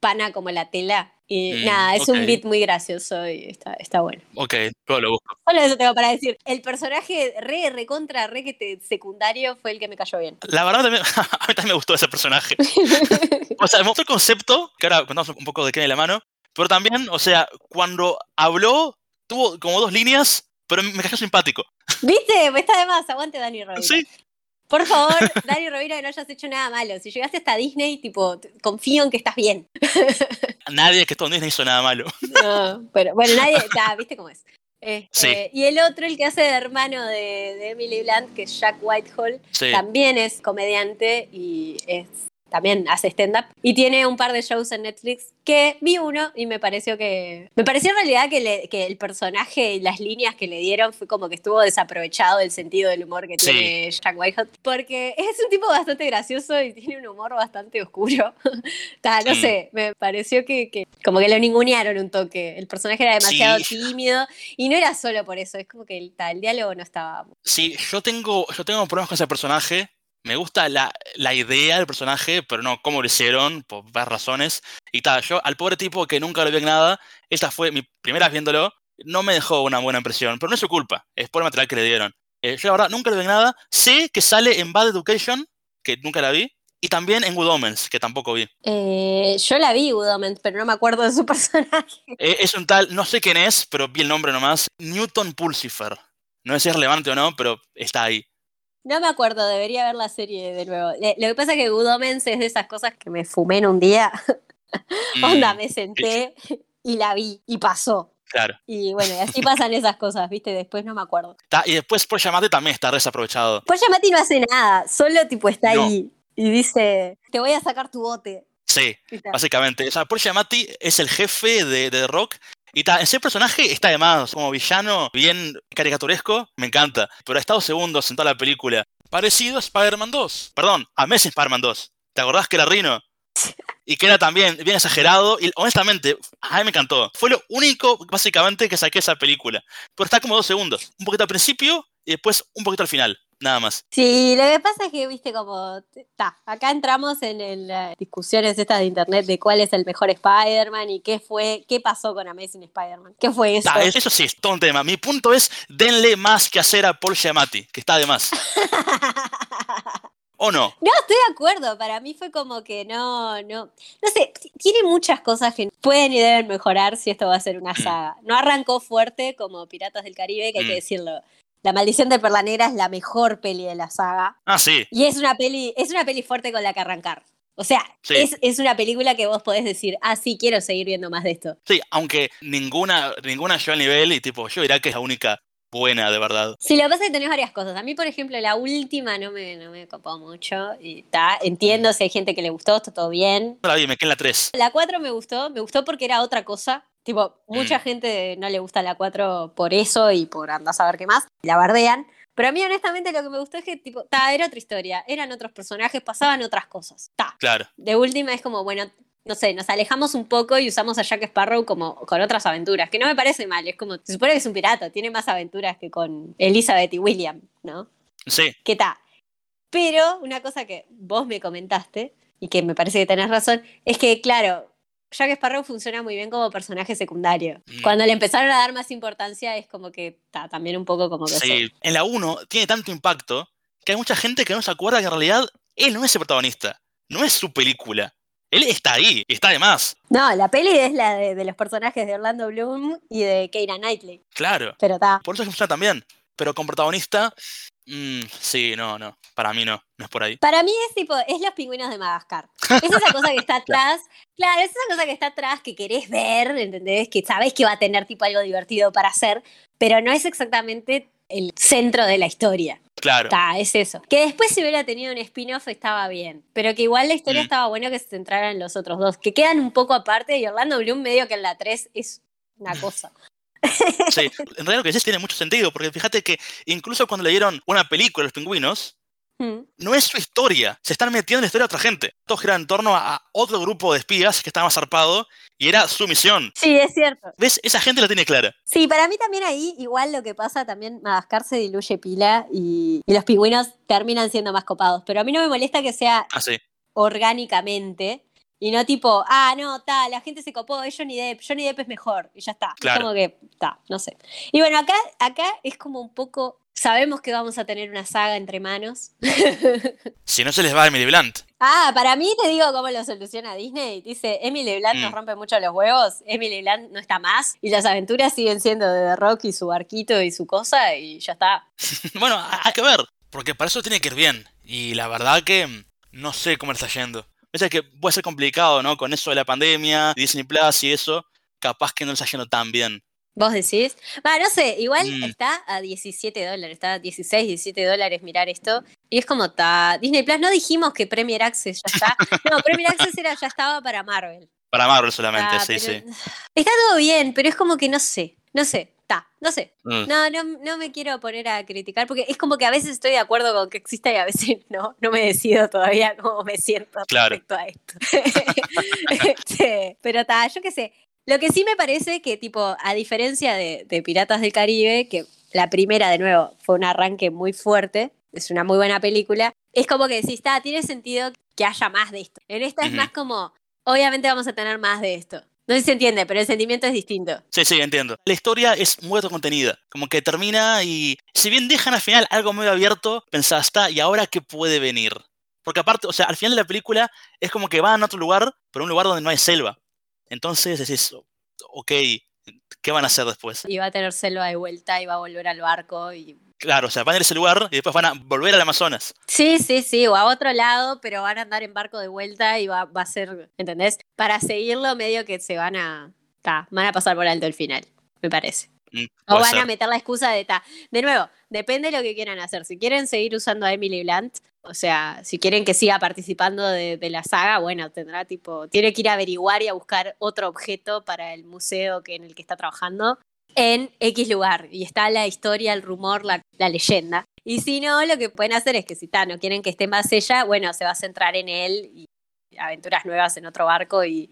pana como la tela. Y Mm, nada, es un beat muy gracioso y está, está bueno. Ok, luego lo busco. Solo eso tengo para decir. El personaje re, recontra, re que te, secundario fue el que me cayó bien. La verdad, también- a mí también me gustó ese personaje. O sea, me gustó el concepto, que ahora contamos un poco de qué en la mano, pero también, o sea, cuando habló, tuvo como dos líneas, pero me cayó simpático. ¿Viste? Está de más, aguante Dani Rovira. Sí, Por favor, Dani Rovira, que no hayas hecho nada malo. Si llegaste hasta Disney, tipo, confío en que estás bien. nadie que estuvo en Disney hizo nada malo. No, pero bueno, nadie, ta, ¿viste cómo es? Este, Sí. Y el otro, el que hace de hermano de, de Emily Blunt, que es Jack Whitehall, Sí. también es comediante y es también hace stand-up y tiene un par de shows en Netflix que vi uno y me pareció que... Me pareció en realidad que, le- que el personaje y las líneas que le dieron fue como que estuvo desaprovechado el sentido del humor que Sí. tiene Jack Whitehot porque es un tipo bastante gracioso y tiene un humor bastante oscuro. Ta, no Mm. sé, me pareció que, que como que lo ningunearon un toque. El personaje era demasiado Sí. tímido y no era solo por eso, es como que el, ta, el diálogo no estaba... Sí, yo tengo, yo tengo problemas con ese personaje. Me gusta la, la idea del personaje, pero no cómo lo hicieron, por varias razones. Y tal, yo al pobre tipo que nunca lo vi en nada, esta fue mi primera vez viéndolo, no me dejó una buena impresión, pero no es su culpa, es por el material que le dieron. Eh, yo la verdad nunca lo vi en nada, sé que sale en Bad Education, que nunca la vi, y también en Good Omens, que tampoco vi. Eh, yo la vi, Good Omens, pero no me acuerdo de su personaje. Eh, es un tal, no sé quién es, pero vi el nombre nomás, Newton Pulsifer. No sé si es relevante o no, pero está ahí. No me acuerdo, debería ver la serie de nuevo. Lo que pasa es que Good Omens es de esas cosas que me fumé en un día. Onda, Mm, me senté y la vi y pasó. Claro. Y bueno, y así pasan esas cosas, ¿viste? Después no me acuerdo. Y después por llamate también está desaprovechado. Pues Yamati no hace nada, solo tipo está No. ahí y dice, te voy a sacar tu bote. Sí, básicamente. O sea, Paul Giamatti es el jefe de, de Rock. Y ta, ese personaje está además como villano, bien caricaturesco, me encanta. Pero ha estado segundos en toda la película. Parecido a Spider-Man 2. Perdón, a Messi Spider-Man 2. ¿Te acordás que era Rino? Y que era también bien exagerado. Y honestamente, a mí me encantó. Fue lo único, básicamente, que saqué esa película. Pero está como dos segundos. Un poquito al principio y después un poquito al final. Nada más. Sí, lo que pasa es que, viste, como, ta, acá entramos en las discusiones estas de internet de cuál es el mejor Spider-Man y qué fue, qué pasó con Amazing Spider-Man. ¿Qué fue eso? Ta, eso sí, es todo un tema. Mi punto es, denle más que hacer a Paul Giamatti, que está de más. ¿O no? No, estoy de acuerdo. Para mí fue como que no, no. No sé, tiene muchas cosas que pueden y deben mejorar si esto va a ser una Mm. saga. No arrancó fuerte como Piratas del Caribe, que hay que Mm. decirlo. La Maldición de Perla Negra es la mejor peli de la saga. Ah, sí. Y es una peli, es una peli fuerte con la que arrancar. O sea, Sí. es, es una película que vos podés decir, ah, sí, quiero seguir viendo más de esto. Sí, aunque ninguna, ninguna llegó al nivel y tipo, yo diría que es la única buena, de verdad. Sí, lo que pasa es que tenés varias cosas. A mí, por ejemplo, la última no me, no me copó mucho. Y ta, entiendo si hay gente que le gustó, está todo bien. La vi, me quedé en la 3. La 4 me gustó, me gustó porque era otra cosa. Tipo, mucha Mm. gente no le gusta la 4 por eso y por andar a saber qué más. La bardean. Pero a mí, honestamente, lo que me gustó es que, tipo, ta, era otra historia. Eran otros personajes, pasaban otras cosas. Ta. Claro. De última es como, bueno, no sé, nos alejamos un poco y usamos a Jack Sparrow como con otras aventuras, que no me parece mal. Es como, se supone que es un pirata, tiene más aventuras que con Elizabeth y William, ¿no? Sí, ¿Qué tal? Pero una cosa que vos me comentaste, y que me parece que tenés razón, es que, claro, Jack Sparrow funciona muy bien como personaje secundario. Mm. Cuando le empezaron a dar más importancia, es como que está también un poco como que. sí. En la 1 tiene tanto impacto que hay mucha gente que no se acuerda que en realidad él no es el protagonista. No es su película. Él está ahí, está de más. No, la peli es la de, de los personajes de Orlando Bloom y de Keira Knightley. Claro. Pero está. Por eso es que funciona también. Pero con protagonista, mm, sí, no, no. Para mí no. No es por ahí. Para mí es tipo, es los pingüinos de Madagascar. Es esa cosa que está atrás. Claro, es esa cosa que está atrás que querés ver, ¿entendés? Que sabés que va a tener tipo algo divertido para hacer, pero no es exactamente el centro de la historia. Claro. Está, es eso. Que después si hubiera tenido un spin-off estaba bien, pero que igual la historia Mm. estaba bueno que se centrara en los otros dos, que quedan un poco aparte y Orlando Bloom medio que en la 3 es una cosa. Sí, en realidad lo que decís tiene mucho sentido, porque fíjate que incluso cuando le dieron una película los pingüinos, Mm. no es su historia, se están metiendo en la historia de otra gente. Todo gira en torno a a otro grupo de espías que estaba más zarpado y era su misión. Sí, es cierto. ¿Ves? Esa gente la tiene clara. Sí, para mí también ahí, igual lo que pasa, también Madagascar se diluye pila y, y los pingüinos terminan siendo más copados. Pero a mí no me molesta que sea Ah, sí. orgánicamente y no tipo, ah, no, tal, la gente se copó, es Johnny Depp, Johnny Depp es mejor y ya está. Es Claro. como que, está, no sé. Y bueno, acá, acá es como un poco, sabemos que vamos a tener una saga entre manos. Si no se les va Emily Blunt. ah, para mí te digo cómo lo soluciona Disney. Dice, Emily Blunt nos Mm. rompe mucho los huevos, Emily Blunt no está más y las aventuras siguen siendo de The Rock y su barquito y su cosa y ya está. Bueno, ha- hay que ver, porque para eso tiene que ir bien. Y la verdad que mm, no sé cómo le está yendo. Es que puede ser complicado, ¿no? Con eso de la pandemia, Disney Plus y eso, capaz que no le está yendo tan bien. ¿Vos decís? Va, no sé, igual Mm. está a 17 dólares, está a 16, 17 dólares mirar esto. Y es como está. Disney Plus, no dijimos que Premier Access ya está. No, Premier Access era, ya estaba para Marvel. Para Marvel solamente, Ah, sí, sí. Está todo bien, pero es como que no sé, no sé, está, no sé. Mm. No, no, no me quiero poner a criticar porque es como que a veces estoy de acuerdo con que exista y a veces no. No me decido todavía cómo me siento Claro. respecto a esto. Este, pero está, yo qué sé. Lo que sí me parece que, tipo, a diferencia de, de Piratas del Caribe, que la primera, de nuevo, fue un arranque muy fuerte, es una muy buena película, es como que decís, está, tiene sentido que haya más de esto. En esta es más como, obviamente vamos a tener más de esto. No sé si se entiende, pero el sentimiento es distinto. Sí, sí, entiendo. La historia es muy autocontenida. Como que termina y. Si bien dejan al final algo muy abierto, pensás, está, ¿y ahora qué puede venir? Porque aparte, o sea, al final de la película es como que van a otro lugar, pero un lugar donde no hay selva. Entonces decís, ok, ¿qué van a hacer después? Y va a tener selva de vuelta y va a volver al barco. Y... Claro, o sea, van a ir a ese lugar y después van a volver al Amazonas. Sí, sí, sí, o a otro lado, pero van a andar en barco de vuelta y va, va a ser, ¿entendés? Para seguirlo, medio que se van a. ta, van a pasar por alto el final, me parece. Mm, O van a meter la excusa de ta. De nuevo, depende de lo que quieran hacer. Si quieren seguir usando a Emily Blunt, o sea, si quieren que siga participando de, de la saga, bueno, tendrá tipo, tiene que ir a averiguar y a buscar otro objeto para el museo que, en el que está trabajando en X lugar. Y está la historia, el rumor, la, la leyenda. Y si no, lo que pueden hacer es que si ta, no quieren que esté más ella, bueno, se va a centrar en él y aventuras nuevas en otro barco y,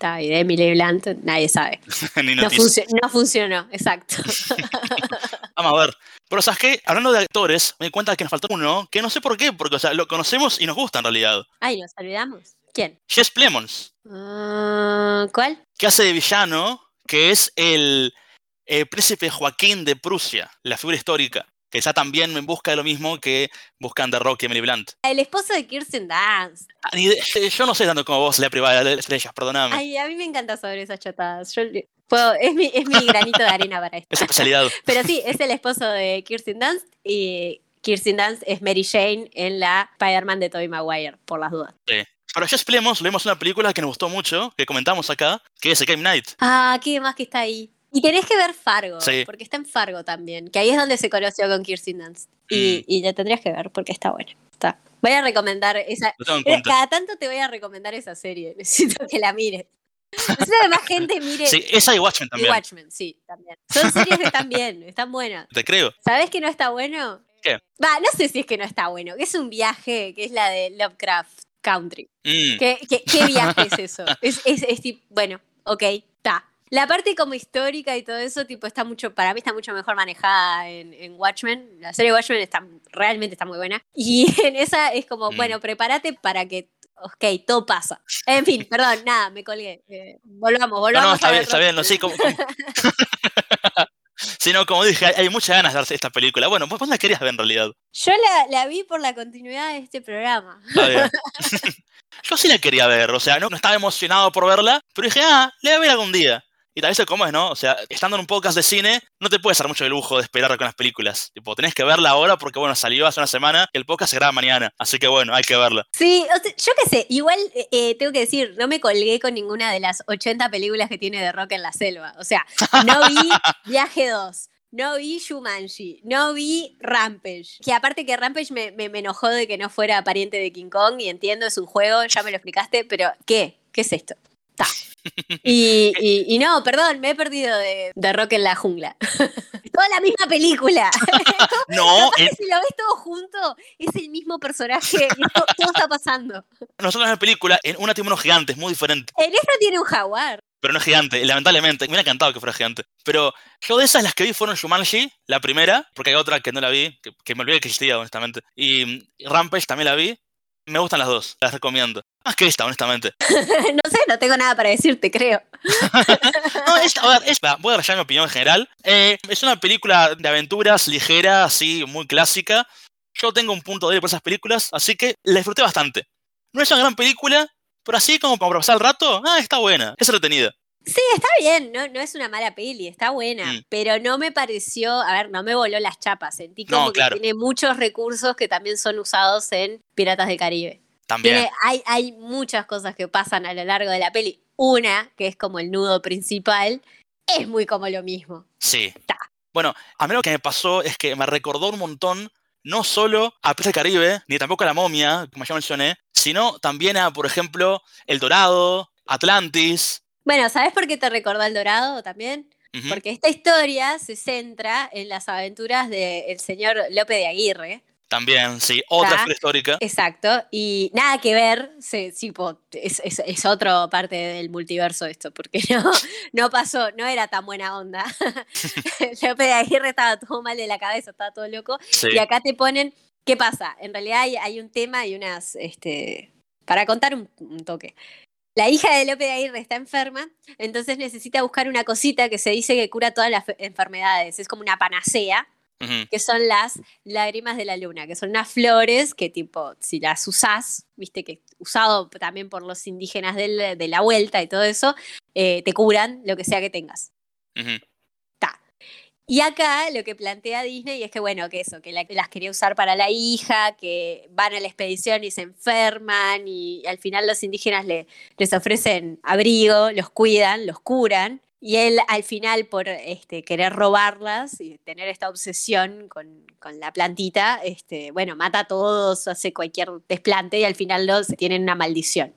y de Emily Blunt nadie sabe. Ni No, funcio- no funcionó, exacto. Vamos a ver. Pero ¿sabes qué? Hablando de actores, me di cuenta que nos faltó uno, que no sé por qué, porque o sea, lo conocemos y nos gusta en realidad. Ay, nos olvidamos. ¿Quién? Jess Plemons, Ah, ¿Cuál? que hace de villano, que es el, eh, príncipe Joaquín de Prusia, la figura histórica, que está también en busca de lo mismo que buscan The Rock y Emily Blunt. El esposo de Kirsten Dunst. Ah, eh, yo no sé tanto como vos, la privada de estrellas, perdóname. Ay, a mí me encanta sobre esas chotadas. Yo puedo, es, mi, es mi granito de arena para esto. Es especialidad. Pero sí, es el esposo de Kirsten Dunst y Kirsten Dunst es Mary Jane en la Spider-Man de Tobey Maguire, por las dudas. Pero Jess Plemons, lo vimos en una película que nos gustó mucho, que comentamos acá, que es The Game Night. Ah, ¿qué más que está ahí? Y tenés que ver Fargo, Sí. porque está en Fargo también, que ahí es donde se conoció con Kirsten Dunst. Y, Mm. y la tendrías que ver, porque está buena. Está. Voy a recomendar esa. Cada tanto te voy a recomendar esa serie. Necesito que la mires. Necesito que más gente mire. Sí, esa y Watchmen y también. Watchmen, sí, también. Son series que están bien, están buenas. Te creo. ¿Sabes que no está bueno? ¿Qué? Va, no sé si es que no está bueno, que es un viaje, que es la de Lovecraft Country. Mm, ¿Qué, qué, qué viaje es eso? Es, es, es tipo, bueno, ok, está. La parte como histórica y todo eso, tipo, está mucho, para mí está mucho mejor manejada en, en Watchmen. La serie Watchmen está, realmente está muy buena. Y en esa es como, Mm. bueno, prepárate para que, ok, todo pasa. En fin, perdón, nada, me colgué. Eh, volvamos, No, volvamos. no, está bien, está bien. No, sí, como- Sí, no, como dije, hay, hay muchas ganas de verse esta película. Bueno, vos, la querías ver en realidad. Yo la, la vi por la continuidad de este programa. Está bien. Yo sí la quería ver, o sea, no, no estaba emocionado por verla, pero dije, ah, la voy a ver algún día. Y tal vez es como es, ¿no? O sea, estando en un podcast de cine, no te puedes dar mucho el lujo de esperar con las películas. Tipo, tenés que verla ahora porque, bueno, salió hace una semana y el podcast se graba mañana. Así que, bueno, hay que verla. Sí, o sea, yo qué sé, igual eh, eh, tengo que decir, no me colgué con ninguna de las 80 películas que tiene de rock en la selva. O sea, no vi Viaje 2, no vi Shumanji, no vi Rampage. Que aparte que Rampage me, me- me enojó de que no fuera pariente de King Kong y entiendo, es un juego, ya me lo explicaste, pero ¿qué? ¿Qué es esto? Ta. Y, y- y no, perdón, me he perdido de, de Rock en la jungla. Toda la misma película. No, que si lo ves todo junto, es el mismo personaje y todo está pasando. nosotros en la película, en una tiene unos gigantes, muy diferente. En esta tiene un jaguar. Pero no es gigante, lamentablemente. Me hubiera encantado que fuera gigante. Pero yo de esas las que vi fueron Shumanji, la primera, porque hay otra que no la vi, que, que me olvidé que existía, honestamente. Y Rampage también la vi. Me gustan las dos, las recomiendo. Más que esta, honestamente. no sé, no tengo nada para decirte, creo. No, esta, a ver, esta, voy a ya mi opinión en general. Eh, es una película de aventuras ligera, así, muy clásica. Yo tengo un punto de por esas películas, así que la disfruté bastante. No es una gran película, pero así como para pasar el rato, ah, está buena, es entretenida. Sí, está bien, no, no es una mala peli, está buena, Mm. pero no me pareció, a ver, no me voló las chapas, sentí No, como que claro. tiene muchos recursos que también son usados en Piratas del Caribe. También. Tiene, hay, hay muchas cosas que pasan a lo largo de la peli. Una, que es como el nudo principal, es muy como lo mismo. Sí. Ta. Bueno, a mí lo que me pasó es que me recordó un montón, no solo a Piratas del Caribe, ni tampoco a La Momia, como ya mencioné, sino también a, por ejemplo, El Dorado, Atlantis. Bueno, ¿sabes por qué te recordó El Dorado también? Porque esta historia se centra en las aventuras del señor Lope de Aguirre. También, sí, otra Ta. figura histórica. Exacto. Y nada que ver, se, tipo, es, es, es otra parte del multiverso esto, porque no, no pasó, no era tan buena onda. Lope de Aguirre estaba todo mal de la cabeza, estaba todo loco. Sí. Y acá te ponen, ¿qué pasa? En realidad hay, hay un tema y unas, este, para contar un, un toque. La hija de Lope de Aguirre está enferma, entonces necesita buscar una cosita que se dice que cura todas las fe- enfermedades. Es como una panacea, que son las lágrimas de la luna, que son unas flores que tipo, si las usás, viste que usado también por los indígenas del- de la vuelta y todo eso, eh, te curan lo que sea que tengas. ujú. Y acá lo que plantea Disney es que, bueno, que eso, que la- las quería usar para la hija, que van a la expedición y se enferman y al final los indígenas le- les ofrecen abrigo, los cuidan, los curan. Y él al final, por este, querer robarlas y tener esta obsesión con, con la plantita, este, bueno, mata a todos, hace cualquier desplante y al final los tienen una maldición.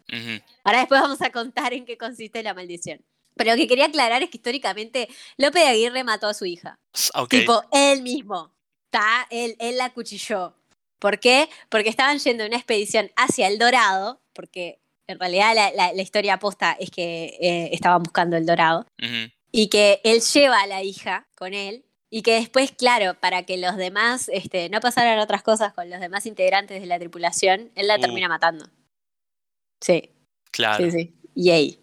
Ahora después vamos a contar en qué consiste la maldición. Pero lo que quería aclarar es que históricamente Lope de Aguirre mató a su hija. S- Ok. Tipo, él mismo. Está, él, él la cuchilló. ¿Por qué? Porque estaban yendo en una expedición hacia el Dorado, porque en realidad la, la- la historia aposta es que eh, estaban buscando el Dorado, Ujú. y que él lleva a la hija con él, y que después, claro, para que los demás este, no pasaran otras cosas con los demás integrantes de la tripulación, él la Uh. termina matando. Sí, Claro. sí, sí. Yay.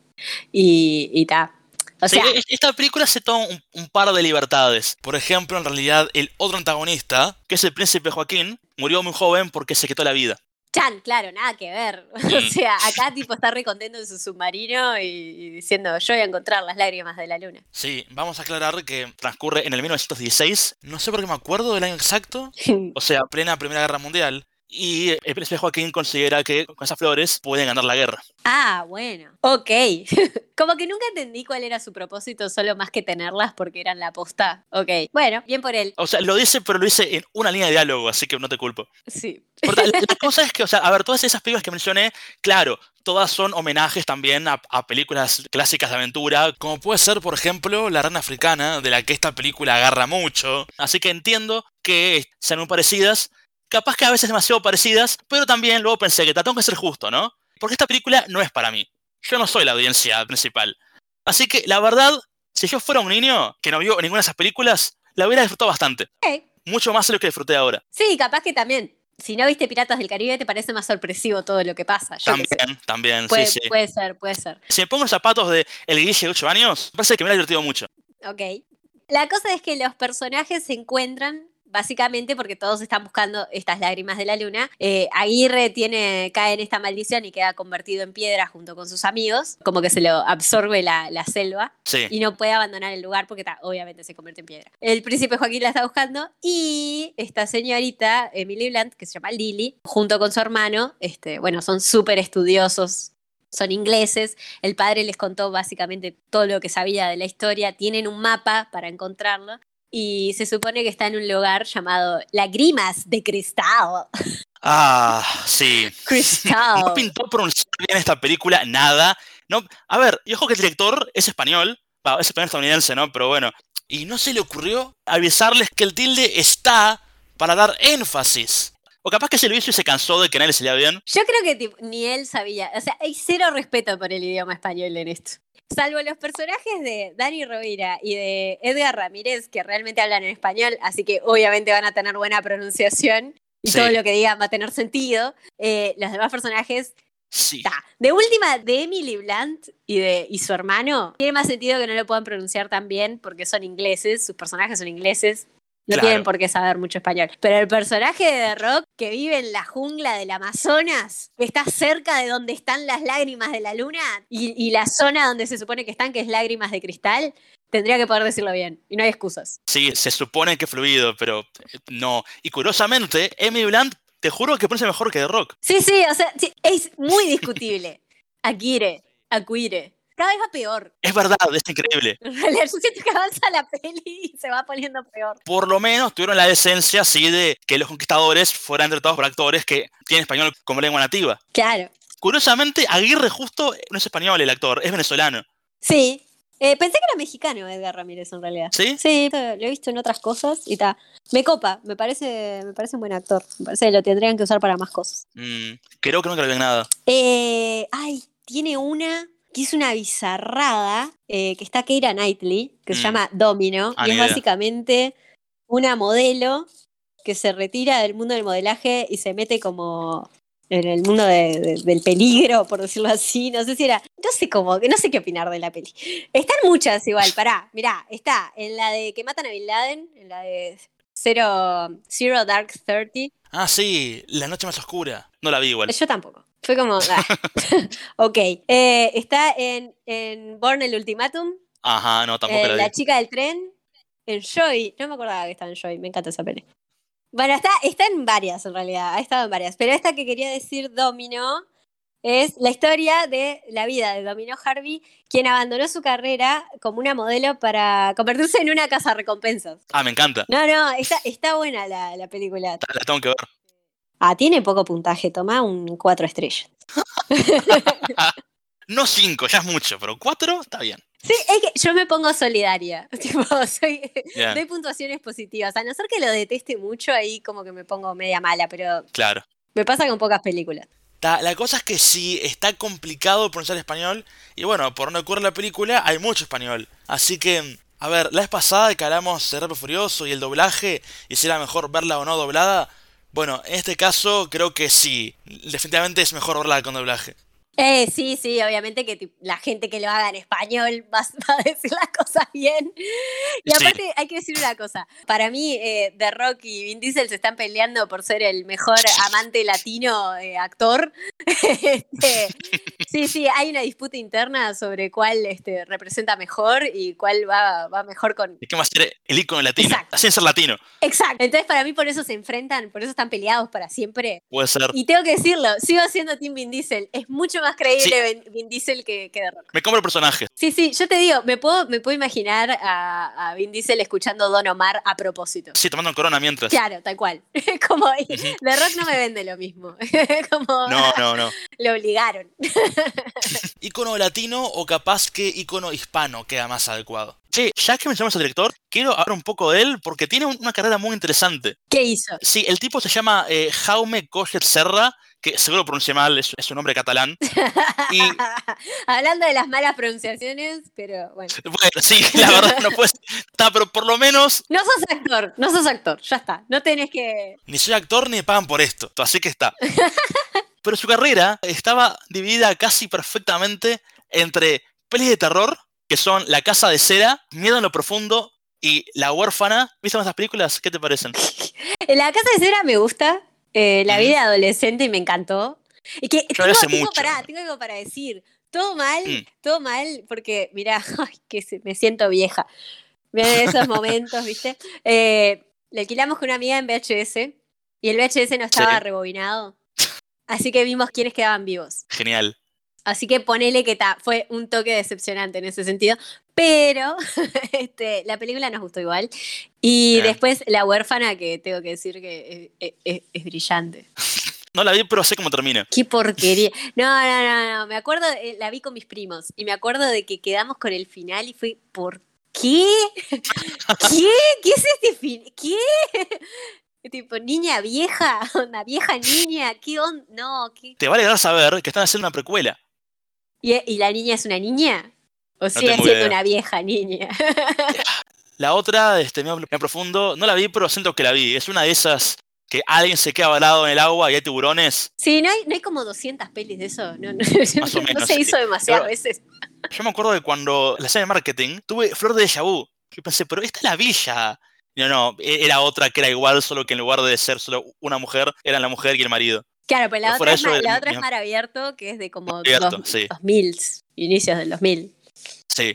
Y, y ta. O Sí, sea, e- esta película se toma un, un par de libertades. Por ejemplo, en realidad, el otro antagonista, que es el príncipe Joaquín, murió muy joven porque se quitó la vida. Chan, claro, nada que ver. O Mm. sea, acá tipo está re contento en su submarino y, y diciendo, yo voy a encontrar las lágrimas de la luna. Sí, vamos a aclarar que transcurre en el 1916. No sé por qué me acuerdo del año exacto. O sea, plena Primera Guerra Mundial. Y el príncipe Joaquín considera que con esas flores pueden ganar la guerra. ah, bueno. Ok. Como que nunca entendí cuál era su propósito, solo más que tenerlas porque eran la posta. Ok. Bueno, bien por él. O sea, lo dice, pero lo dice en una línea de diálogo, así que no te culpo. Sí. Por tal- la cosa es que, o sea, a ver, todas esas películas que mencioné, claro, todas son homenajes también a, a películas clásicas de aventura, como puede ser, por ejemplo, La Rana Africana, de la que esta película agarra mucho. Así que entiendo que sean muy parecidas, capaz que a veces demasiado parecidas, pero también luego pensé que tengo que ser justo, ¿no? Porque esta película no es para mí. Yo no soy la audiencia principal. Así que, la verdad, si yo fuera un niño que no vio ninguna de esas películas, la hubiera disfrutado bastante. Ok. Mucho más de lo que disfruté ahora. Sí, capaz que también. Si no viste Piratas del Caribe, te parece más sorpresivo todo lo que pasa. Yo. También, también, Puede, sí, sí. puede ser, puede ser. Si me pongo los zapatos de el Guille de 8 años, me parece que me ha divertido mucho. Ok. La cosa es que los personajes se encuentran básicamente porque todos están buscando estas lágrimas de la luna. Eh, Aguirre tiene, cae en esta maldición y queda convertido en piedra junto con sus amigos, como que se lo absorbe la, la selva Sí. y no puede abandonar el lugar porque ta, obviamente se convierte en piedra. El príncipe Joaquín la está buscando y esta señorita, Emily Blunt, que se llama Lily, junto con su hermano, este, bueno, son súper estudiosos, son ingleses, el padre les contó básicamente todo lo que sabía de la historia, tienen un mapa para encontrarlo. Y se supone que está en un lugar llamado Lagrimas de Cristal. Ah, sí. Cristal. No pintó pronunciar bien esta película, nada. No, a ver, y ojo que el director es español, es español estadounidense, ¿no? Pero bueno. Y no se le ocurrió avisarles que el tilde está para dar énfasis. O capaz que se lo hizo y se cansó de que nadie le salía bien. Yo creo que tipo, ni él sabía. O sea, hay cero respeto por el idioma español en esto. Salvo los personajes de Dani Rovira y de Edgar Ramírez, que realmente hablan en español, así que obviamente van a tener buena pronunciación y Sí. todo lo que digan va a tener sentido. Eh, los demás personajes, Sí. ta. De última, de Emily Blunt y, de, y su hermano, tiene más sentido que no lo puedan pronunciar tan bien porque son ingleses, sus personajes son ingleses. No Claro. tienen por qué saber mucho español. Pero el personaje de The Rock que vive en la jungla del Amazonas, que está cerca de donde están las lágrimas de la luna y, y la zona donde se supone que están, que es lágrimas de cristal, tendría que poder decirlo bien. Y no hay excusas. Sí, se supone que es fluido, pero eh, no. Y curiosamente, Emily Blunt, te juro que parece mejor que The Rock. Sí, sí, o sea, sí, es muy discutible. Akire, Acuire. Cada vez va peor. Es verdad, es increíble. En realidad, yo siento que avanza la peli y se va poniendo peor. Por lo menos tuvieron la decencia, sí, de que los conquistadores fueran tratados por actores que tienen español como lengua nativa. Claro. Curiosamente, Aguirre justo no es español el actor, es venezolano. Sí. Eh, pensé que era mexicano Edgar Ramírez en realidad. ¿Sí? Sí, lo he visto en otras cosas y ta. Me copa, me parece, me parece un buen actor. Me parece que lo tendrían que usar para más cosas. Mm, creo que vi en nada. Eh, ay, tiene una que es una bizarrada, eh, que está Keira Knightley, que se Mm. llama Domino, Ah, y es idea. básicamente una modelo que se retira del mundo del modelaje y se mete como en el mundo de- de- del peligro, por decirlo así. No sé si era. No sé cómo, no sé qué opinar de la peli. Están muchas igual, pará, mirá, está en la de que matan a Bin Laden, en la de Zero, Zero Dark Thirty. Ah, sí, La Noche Más Oscura. No la vi igual. Yo tampoco. Fue como. ah. ok. eh, está en, en Born el Ultimatum. Ajá, no, tampoco eh, la la chica del tren. En Joy. No me acordaba que estaba en Joy. Me encanta esa peli. Bueno, está, está en varias en realidad. Ha estado en varias. Pero esta que quería decir Domino es la historia de la vida de Domino Harvey, quien abandonó su carrera como una modelo para convertirse en una casa recompensas. Ah, me encanta. No, no, está, está buena la, la película. La tengo que ver. Ah, tiene poco puntaje, toma un cuatro estrellas. No cinco, ya es mucho, pero cuatro está bien. Sí, es que yo me pongo solidaria. Tipo, soy, doy puntuaciones positivas. A no ser que lo deteste mucho, ahí como que me pongo media mala, pero claro. me pasa con pocas películas. La cosa es que sí, está complicado pronunciar español. Y bueno, por no ocurre la película, hay mucho español. Así que, a ver, la vez pasada que hablamos de Rápido Furioso y el doblaje, y si era mejor verla o no doblada. Bueno, en este caso creo que sí. Definitivamente es mejor verla con doblaje. Eh, sí, sí, obviamente que la gente que lo haga en español va, va a decir las cosas bien. Y Sí. aparte hay que decir una cosa. Para mí, eh, The Rock y Vin Diesel se están peleando por ser el mejor amante latino eh, actor. Este, sí, sí, hay una disputa interna sobre cuál este, representa mejor y cuál va, va mejor con, Es que va a ser el icono latino. Exacto. Así ser latino. Exacto. Entonces, para mí, por eso se enfrentan, por eso están peleados para siempre. Puede ser. Y tengo que decirlo, sigo siendo Team Vin Diesel. Es mucho más creíble Vin, Vin Diesel que, que The Rock. Me compro el personaje. Sí, sí, yo te digo, me puedo, me puedo imaginar a, a Vin Diesel escuchando Don Omar a propósito. Sí, tomando un corona mientras. Claro, tal cual. Como The Rock no me vende lo mismo. Como No, no, no. lo obligaron. Icono latino o capaz que icono hispano queda más adecuado. Che, ya que mencionamos al director, quiero hablar un poco de él porque tiene un- una carrera muy interesante. ¿Qué hizo? Sí, el tipo se llama eh, Jaume Coget Serra, que seguro pronuncié mal, es, es un nombre catalán. Y Hablando de las malas pronunciaciones, pero bueno. bueno, sí, la verdad no puede Está, pero por lo menos No sos actor, no sos actor, ya está. No tenés que. ni soy actor ni me pagan por esto, así que está. Pero su carrera estaba dividida casi perfectamente entre pelis de terror, que son La Casa de Cera, Miedo en lo Profundo y La Huérfana. ¿Viste esas películas? ¿Qué te parecen? En la casa de cera me gusta. Eh, la vida adolescente y me encantó. Y que Yo tengo, tengo algo para decir. Todo mal, Mm. todo mal, porque mirá, ay, que se- me siento vieja. Vienen esos momentos, ¿viste? Eh, le alquilamos con una amiga en VHS y el VHS no estaba Sí. rebobinado. Así que vimos quiénes quedaban vivos. Genial. Así que ponele que ta, fue un toque decepcionante en ese sentido. Pero este, la película nos gustó igual. Y después La huérfana, que tengo que decir que es, es- es brillante. No la vi, pero sé cómo termina. Qué porquería. No, no, no, no. Me acuerdo, eh, la vi con mis primos. Y me acuerdo de que quedamos con el final y fue, ¿por qué? ¿Qué? ¿Qué es este final? ¿Qué? Tipo, niña vieja, una vieja niña, ¿qué onda? No, ¿qué? Te va a alegrar saber que están haciendo una precuela. ¿Y, y la niña es una niña? ¿O sigue siendo una vieja niña? La otra, este, en profundo, no la vi, pero siento que la vi. Es una de esas que alguien se queda varado en el agua y hay tiburones. Sí, ¿no hay, no hay como 200 pelis de eso. No, no, Más o no menos, se hizo demasiadas Pero- veces. Yo me acuerdo de cuando la serie de marketing tuve flor de vu. Yo pensé, pero esta es la villa. No, no, e- era otra que era igual, solo que en lugar de ser solo una mujer, eran la mujer y el marido. Claro, pero la Pero otra, es, la otra es Mar Abierto, que es de como Abierto, dos, sí. 2000, inicios del 2000. Sí.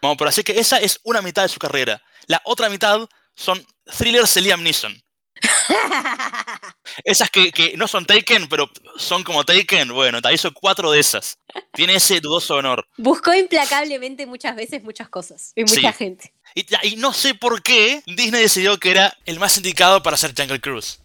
Bueno, pero así que esa es una mitad de su carrera. La otra mitad son thrillers de Liam Neeson. Esas que, que no son Taken, pero son como Taken, bueno, te hizo cuatro de esas. Tiene ese dudoso honor. Buscó implacablemente muchas veces muchas cosas. Y mucha Sí. gente. Y, no sé por qué Disney decidió que era el más indicado para hacer Jungle Cruise.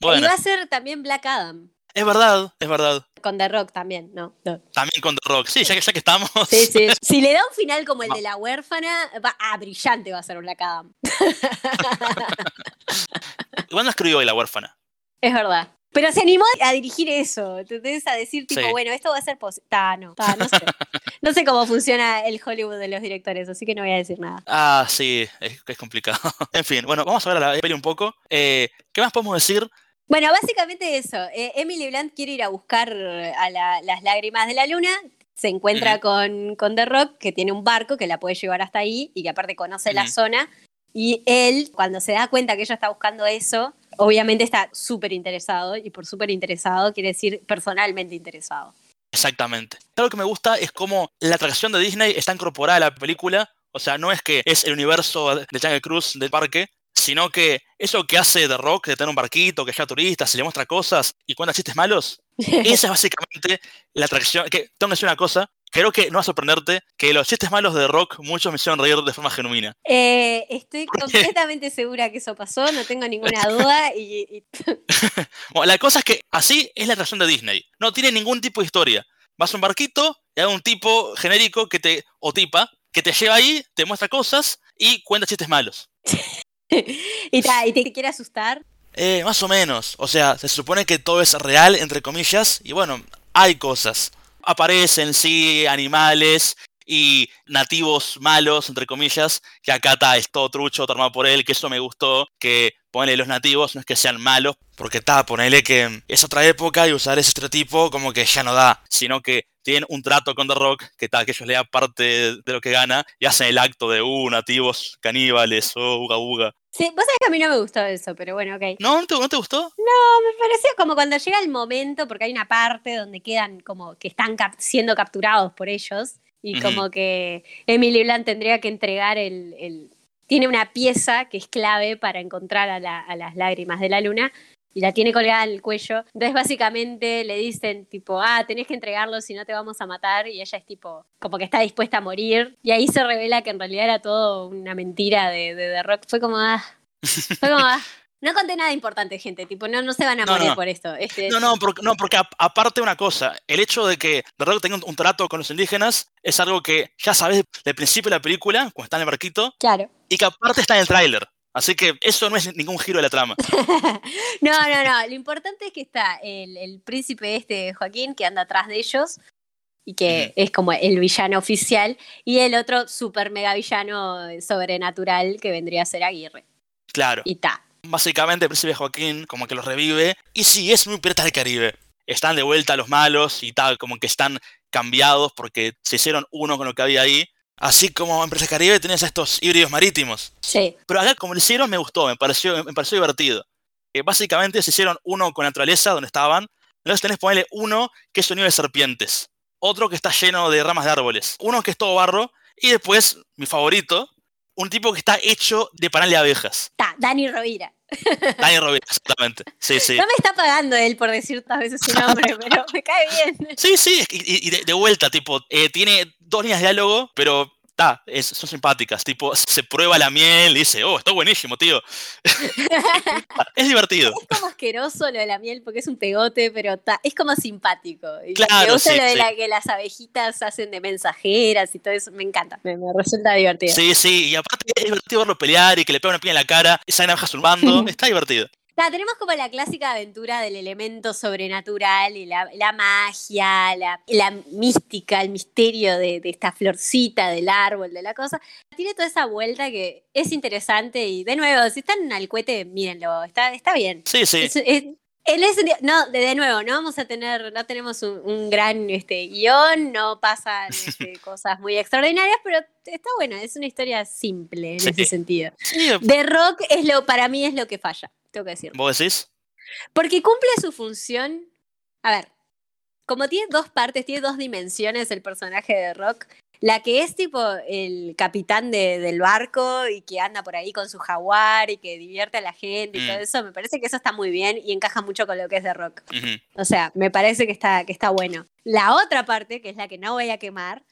Y va a ser también Black Adam. es verdad, es verdad. Con The Rock también, ¿no? no. También con The Rock. Sí, ya que, ya que estamos. Sí, sí. Si le da un final como el de la huérfana, va, ah, brillante va a ser Black Adam. Igual no escribió hoy La huérfana. Es verdad. Pero se animó a dirigir eso, ¿entendés? A decir, tipo, Sí. bueno, esto va a ser posible. Ta, no, ta, no sé. No sé cómo funciona el Hollywood de los directores, así que no voy a decir nada. Ah, sí, es, es complicado. en fin, bueno, vamos a ver a la peli un poco. Eh, ¿Qué más podemos decir? Bueno, básicamente eso. Eh, Emily Blunt quiere ir a buscar a la- las lágrimas de la luna. Se encuentra con, con The Rock, que tiene un barco que la puede llevar hasta ahí y que aparte conoce la zona. Y él, cuando se da cuenta que ella está buscando eso, obviamente está súper interesado. Y por súper interesado quiere decir personalmente interesado. Exactamente. Algo que me gusta es cómo la atracción de Disney está incorporada a la película. O sea, no es que es el universo de Jungle Cruise del parque, sino que eso que hace The Rock, de tener un barquito, que ya turistas, se le muestra cosas y cuenta chistes malos, esa es básicamente la atracción. Que tengo que decir una cosa, creo que no va a sorprenderte que los chistes malos de The Rock muchos me hicieron reír de forma genuina. Eh, estoy completamente segura que eso pasó, no tengo ninguna duda. Y, y- Bueno, la cosa es que así es la atracción de Disney. No tiene ningún tipo de historia. Vas a un barquito y hay un tipo genérico que te, o tipa, que te lleva ahí, te muestra cosas y cuenta chistes malos. y te quiere asustar. Eh, más o menos. O sea, se supone que todo es real, entre comillas, y bueno, hay cosas. Aparecen, sí, animales y nativos malos, entre comillas, que acá está, es todo trucho, todo armado por él, que eso me gustó, que ponele los nativos, no es que sean malos, porque está, ponele que es otra época y usar ese estereotipo como que ya no da, sino que tienen un trato con The Rock, que tal, que ellos le dan parte de lo que gana y hacen el acto de, uh, nativos, caníbales, oh, uga uga. Sí, vos sabés que a mí no me gustó eso, pero bueno, ok. ¿No? ¿No te, no te gustó? Me pareció como cuando llega el momento, porque hay una parte donde quedan como que están cap- siendo capturados por ellos, y como que Emily Blunt tendría que entregar el, el- Tiene una pieza que es clave para encontrar a, la- a las lágrimas de la luna, y la tiene colgada en el cuello. Entonces, básicamente le dicen, tipo, ah, tenés que entregarlo, si no te vamos a matar, y ella es tipo, como que está dispuesta a morir, y ahí se revela que en realidad era todo una mentira de, de Rock. Fue como, ah. Fue como, ah. No conté nada importante, gente. Tipo, no, no se van a No, morir no. por esto. Este, No, no, porque, no, porque a- aparte una cosa, el hecho de que The Rock tenga un, un trato con los indígenas es algo que ya sabes del principio de la película, cuando está en el barquito, Claro. y que aparte está en el tráiler. Así que eso no es ningún giro de la trama. no, no, no. Lo importante es que está el, el príncipe este, Joaquín, que anda atrás de ellos. Y que es como el villano oficial. Y el otro super mega villano sobrenatural que vendría a ser Aguirre. Claro. Y ta. Básicamente el príncipe Joaquín como que los revive. Y sí, es muy Piratas del Caribe. Están de vuelta los malos y tal, como que están cambiados porque se hicieron uno con lo que había ahí. Así como en del Caribe tenés a estos híbridos marítimos. Sí. Pero acá, como lo hicieron, me gustó, me pareció, me pareció divertido. Eh, básicamente se hicieron uno con la naturaleza, donde estaban. Entonces tenés ponerle uno que es sonido de serpientes. Otro que está lleno de ramas de árboles. Uno que es todo barro. Y después, mi favorito, un tipo que está hecho de panal de abejas. Ta, Dani Rovira. Dani Rovira, exactamente. Sí, sí. No me está pagando él por decir tantas veces su nombre, pero me cae bien. Sí, sí, y, y- y de, de vuelta, tipo, eh, tiene dos líneas de diálogo, pero ta, es- son simpáticas. Tipo, se prueba la miel y dice, oh, está buenísimo, tío. es divertido. Es como asqueroso lo de la miel porque es un pegote, pero ta- es como simpático. Y Claro, me gusta sí, lo de sí. la, que las abejitas hacen de mensajeras y todo eso. Me encanta, me, me resulta divertido. Sí, sí, y aparte es divertido verlo pelear y que le pega una piña en la cara y salen abejas zumbando. Está divertido. Ta, tenemos como la clásica aventura del elemento sobrenatural y la, la magia, la, la mística, el misterio de, de esta florcita del árbol, de la cosa. Tiene toda esa vuelta que es interesante y de nuevo, si están al cohete, mírenlo, está, está bien. Sí, sí. Es- es- en ese no, de, de nuevo, no vamos a tener, no tenemos un, un gran este, guion, no pasan este, cosas muy extraordinarias, pero está bueno, es una historia simple en Sí. ese sentido. Sí, The Rock es lo, para mí es lo que falla, tengo que decir. ¿Vos decís? Porque cumple su función. A ver, como tiene dos partes, tiene dos dimensiones el personaje de Rock. La que es tipo el capitán de- del barco y que anda por ahí con su jaguar y que divierte a la gente y Mm. todo eso, me parece que eso está muy bien y encaja mucho con lo que es de rock. O sea, me parece que está, que está bueno. La otra parte, que es la que no voy a quemar,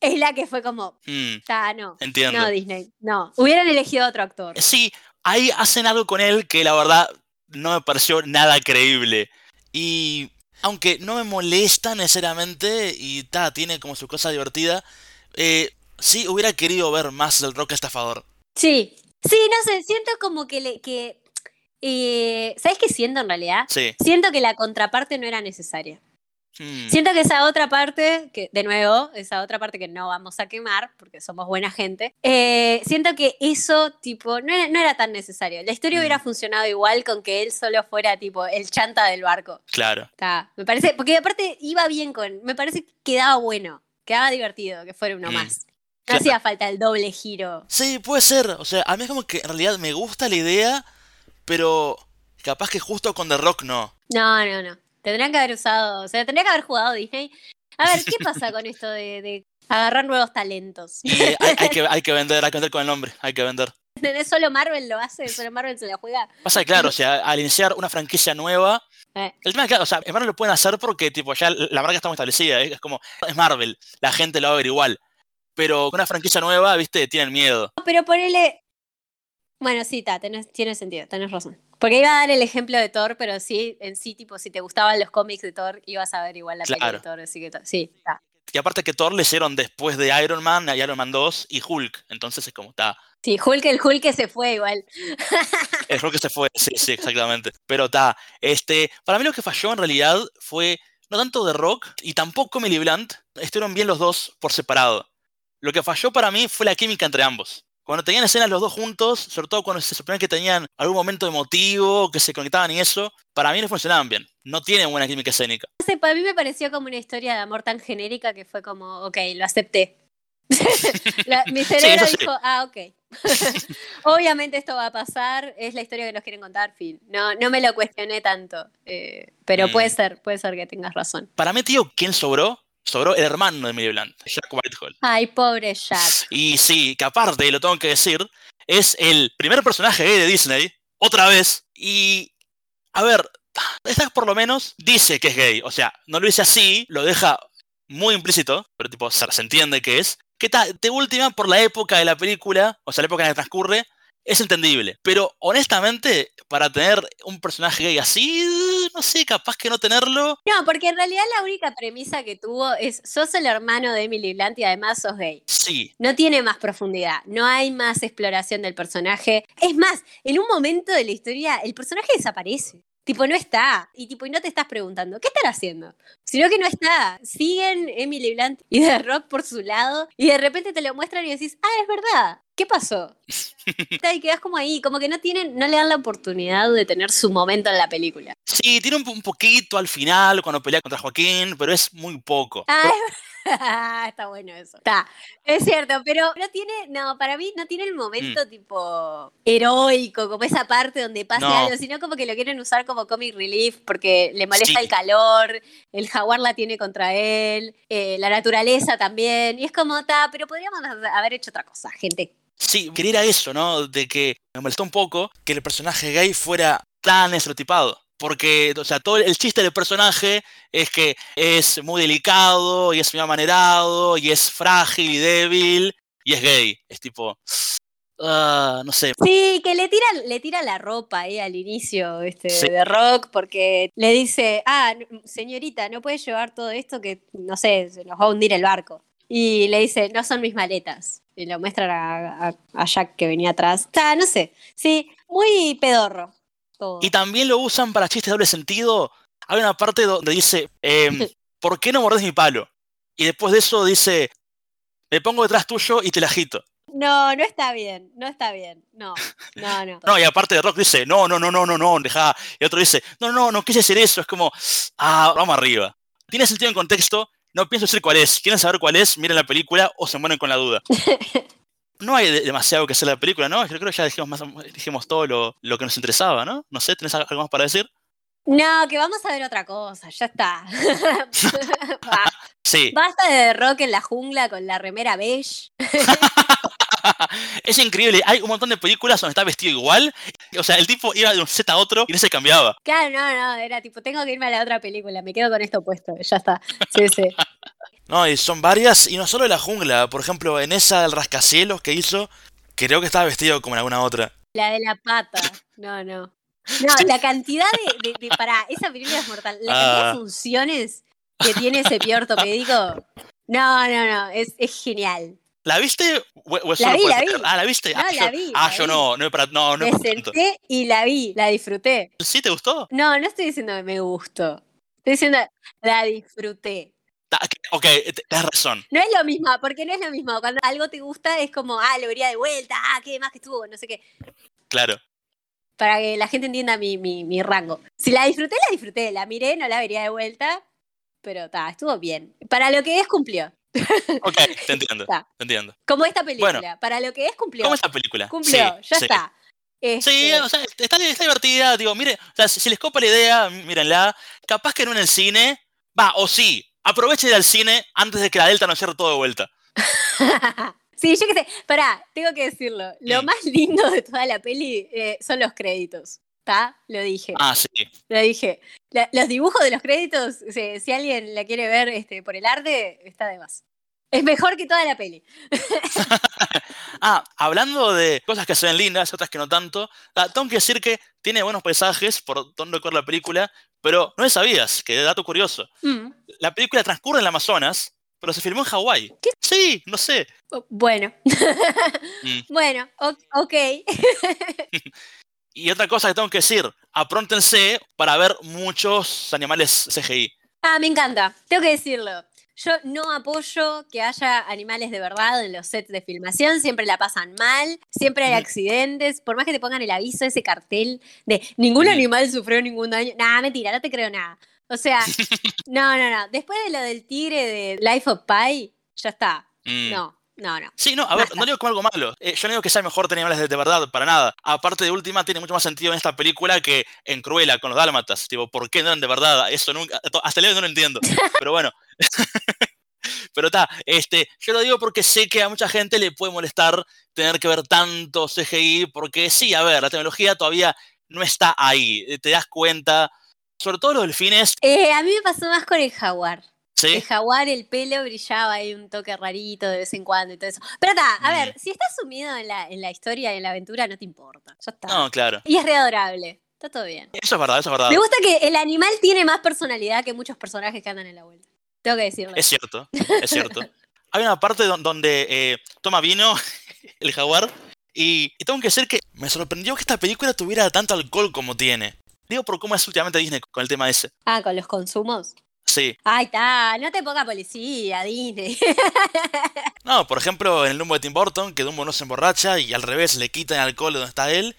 es la que fue como, mm, "Ta, no, entiendo. no Disney, no. Hubieran elegido otro actor. Sí, ahí hacen algo con él que la verdad no me pareció nada creíble. Y aunque no me molesta necesariamente y ta, tiene como su cosa divertida, eh, sí hubiera querido ver más del rock estafador. Sí, sí, no sé, siento como que le, que, eh, ¿sabes qué siento en realidad? Sí. Siento que la contraparte no era necesaria. Mm, Siento que esa otra parte, que de nuevo, esa otra parte que no vamos a quemar, porque somos buena gente, eh, siento que eso, tipo, no era, no era tan necesario. La historia Mm. hubiera funcionado igual con que él solo fuera, tipo, el chanta del barco. claro. Está, me parece, porque aparte iba bien con, me parece que quedaba bueno, quedaba divertido que fuera uno Mm, más. No claro. hacía falta el doble giro. Sí, puede ser. O sea, a mí es como que en realidad me gusta la idea, pero capaz que justo con The Rock no. No, no, no. Tendrían que haber usado, o sea, tendría que haber jugado Disney. A ver, ¿qué pasa con esto de, de agarrar nuevos talentos? Eh, hay, hay que, hay que vender, hay que vender con el nombre, hay que vender. Solo Marvel lo hace, solo Marvel se la juega. Pasa claro, o sea, al iniciar una franquicia nueva, Eh. el tema es que, o sea, en Marvel lo pueden hacer porque, tipo, ya la marca está muy establecida, ¿eh? es como, es Marvel, la gente lo va a ver igual. Pero con una franquicia nueva, viste, tienen miedo. Pero ponele. Bueno, sí, ta, tenés, tiene sentido, tenés razón. Porque iba a dar el ejemplo de Thor, pero sí, en sí, tipo, si te gustaban los cómics de Thor, ibas a ver igual la película Claro. de Thor, así que sí, está. Y aparte que Thor le hicieron después de Iron Man, Iron Man 2 y Hulk. Entonces es como, está, Sí, Hulk, el Hulk que se fue igual. el Hulk se fue, sí, sí, exactamente. Pero está, este, para mí lo que falló en realidad fue no tanto de Rock y tampoco Millie Blunt, estuvieron bien los dos por separado. Lo que falló para mí fue la química entre ambos. Cuando tenían escenas los dos juntos, sobre todo cuando se suponía que tenían algún momento emotivo, que se conectaban y eso, para mí no funcionaban bien. No tienen buena química escénica. No sé, para mí me pareció como una historia de amor tan genérica que fue como, ok, lo acepté. La- mi cerebro sí. dijo, ah, ok. Obviamente esto va a pasar, es la historia que nos quieren contar, fin. No, no me lo cuestioné tanto, eh, pero Mm. puede ser, puede ser que tengas razón. Para mí, tío, ¿quién sobró? Sobró el hermano de Millie Blunt, Jack Whitehall. Ay, pobre Jack. Y sí, que aparte, lo tengo que decir, es el primer personaje gay de Disney, otra vez. Y, a ver, esta por lo menos dice que es gay. O sea, no lo dice así, lo deja muy implícito, pero tipo, se, se entiende que es. Que ta- de última, por la época de la película, o sea, la época en la que transcurre, es entendible. Pero honestamente, para tener un personaje gay así, no sé, capaz que no tenerlo. No, porque en realidad la única premisa que tuvo es, sos el hermano de Emily Blunt y además sos gay. Sí, No tiene más profundidad, no hay más exploración del personaje. Es más, en un momento de la historia el personaje desaparece. Tipo, no está. Y tipo, y no te estás preguntando, ¿qué estará haciendo? Sino que no está. Siguen Emily Blunt y The Rock por su lado y de repente te lo muestran y decís, ah, es verdad. ¿Qué pasó? Y quedas como ahí, como que no tienen, no le dan la oportunidad de tener su momento en la película. sí, tiene un, un poquito al final cuando pelea contra Joaquín, pero es muy poco. Ah, está bueno eso. Está, es cierto, pero no tiene, no, para mí no tiene el momento tipo heroico, como esa parte donde pasa No. algo, sino como que lo quieren usar como comic relief porque le molesta Sí. el calor, el jaguar la tiene contra él, eh, la naturaleza también, y es como, está, pero podríamos haber hecho otra cosa, gente. Sí, quería eso, ¿no? De que me molestó un poco que el personaje gay fuera tan estereotipado. Porque, o sea, todo el chiste del personaje es que es muy delicado y es muy amanerado y es frágil y débil y es gay. Es tipo, ah, no sé. Sí, que le tira, le tira la ropa ahí al inicio este, Sí. de rock porque le dice, ah, señorita, no puedes llevar todo esto que, no sé, se nos va a hundir el barco. Y le dice, no son mis maletas. Y lo muestran a, a- a Jack que venía atrás. Está, no sé. Sí, muy pedorro. Todo. Y también lo usan para chistes de doble sentido. Hay una parte donde dice, em, ¿por qué no mordes mi palo? Y después de eso dice, me pongo detrás tuyo y te la agito. No, no está bien, no está bien. No, no, no. No, y aparte de Rock dice, no, no, no, no, no, no, deja. Y otro dice, no, no, no quise decir eso. Es como, ah, vamos arriba. Tiene sentido en contexto, no pienso decir cuál es. ¿Quieren saber cuál es? Miren la película o se mueren con la duda. No hay de- demasiado que hacer la película, ¿no? Yo creo que ya dijimos, más, dijimos todo lo, lo que nos interesaba, ¿no? No sé, ¿tenés algo más para decir? No, que vamos a ver otra cosa, ya está. Sí, Basta de rock en la jungla con la remera beige. es increíble. Hay un montón de películas donde está vestido igual. O sea, el tipo iba de un set a otro y no se cambiaba. Claro, no, no, era tipo, tengo que irme a la otra película, me quedo con esto puesto, ya está. Sí, sí. No, y son varias, y no solo de la jungla. Por ejemplo, en esa del rascacielos que hizo, creo que estaba vestido como en alguna otra. La de la pata, no, no. No, la cantidad de, de, de- para, esa película es mortal. La cantidad Ah. de funciones que tiene ese pie ortopédico. No, no, no, es, es genial. ¿La viste? O- o es La vi, la vi. Ah, ¿la viste? No, ah, la yo, vi, ah, la yo vi. no, no es para, no, no Me es para tanto. senté y la vi, la disfruté. ¿Sí te gustó? No, no estoy diciendo que me gustó. Estoy diciendo la disfruté. Ok, tienes razón. No es lo mismo, porque no es lo mismo. Cuando algo te gusta es como, ah, lo vería de vuelta, ah, qué más que estuvo, no sé qué. Claro. Para que la gente entienda mi, mi, mi rango. Si la disfruté, la disfruté. La miré, no la vería de vuelta. Pero ta, estuvo bien. Para lo que es, cumplió. Ok, te entiendo. Ta. Te entiendo. Como esta película. Bueno. Para lo que es, cumplió. ¿Cómo es la película? Cumplió, Sí, ya sí. está. Sí, Este, o sea, está, está divertida, digo, mire, o sea, si, si les copa la idea, mírenla. Capaz que no en el cine, va, o sí, aproveche de ir al cine antes de que la Delta nos cierre todo de vuelta. sí, yo qué sé. Pará, tengo que decirlo. Lo Mm. más lindo de toda la peli eh, son los créditos. ¿Está? Lo dije. Ah, sí. Lo dije. La- los dibujos de los créditos, si, si alguien la quiere ver este, por el arte, está de más. Es mejor que toda la peli. Ah, hablando de cosas que se ven lindas, otras que no tanto, ah, tengo que decir que tiene buenos paisajes por donde corre la película, pero no sabías, que dato curioso, Mm. la película transcurre en el Amazonas, pero se filmó en Hawái. Sí, no sé. Oh, Bueno. Mm. Bueno, ok. Y otra cosa que tengo que decir, apróntense para ver muchos animales CGI. Ah, me encanta. Tengo que decirlo. Yo no apoyo que haya animales de verdad en los sets de filmación. Siempre la pasan mal, siempre hay accidentes. Por más que te pongan el aviso, ese cartel de ningún animal sufrió ningún daño. Nah, mentira, no te creo nada. O sea, no, no, no. Después de lo del tigre de Life of Pi, ya está. Mm. No, no, no. Sí, no, a ver, Basta. no digo como algo malo. Eh, yo no digo que sea mejor tener animales de, de verdad, para nada. Aparte de última, tiene mucho más sentido en esta película que en Cruella con los dálmatas. Tipo, ¿por qué no eran de verdad? Eso nunca. Hasta el día de hoy no lo entiendo. Pero bueno. Pero está, este, yo lo digo porque sé que a mucha gente le puede molestar tener que ver tanto CGI, porque sí, a ver, la tecnología todavía no está ahí. eh, Te das cuenta. Sobre todo los delfines, Eh, a mí me pasó más con el jaguar. ¿sí? El jaguar, el pelo brillaba ahí un toque rarito de vez en cuando y todo eso. Pero está, a Mm. ver, si estás sumido en la, en la historia y en la aventura, no te importa. Ya está. No, claro. Y es re adorable. Está todo bien. Eso es verdad, eso es verdad. Me gusta que el animal tiene más personalidad que muchos personajes que andan en la vuelta. Tengo que decirlo. Es cierto, es cierto. Hay una parte don- donde eh, toma vino el jaguar y, y tengo que decir que me sorprendió que esta película tuviera tanto alcohol como tiene. Digo por cómo es últimamente Disney con el tema ese. Ah, con los consumos. Sí. Ay, está, no te ponga policía, Disney. No, por ejemplo, en el Dumbo de Tim Burton, que Dumbo no se emborracha y al revés le quitan alcohol de donde está él.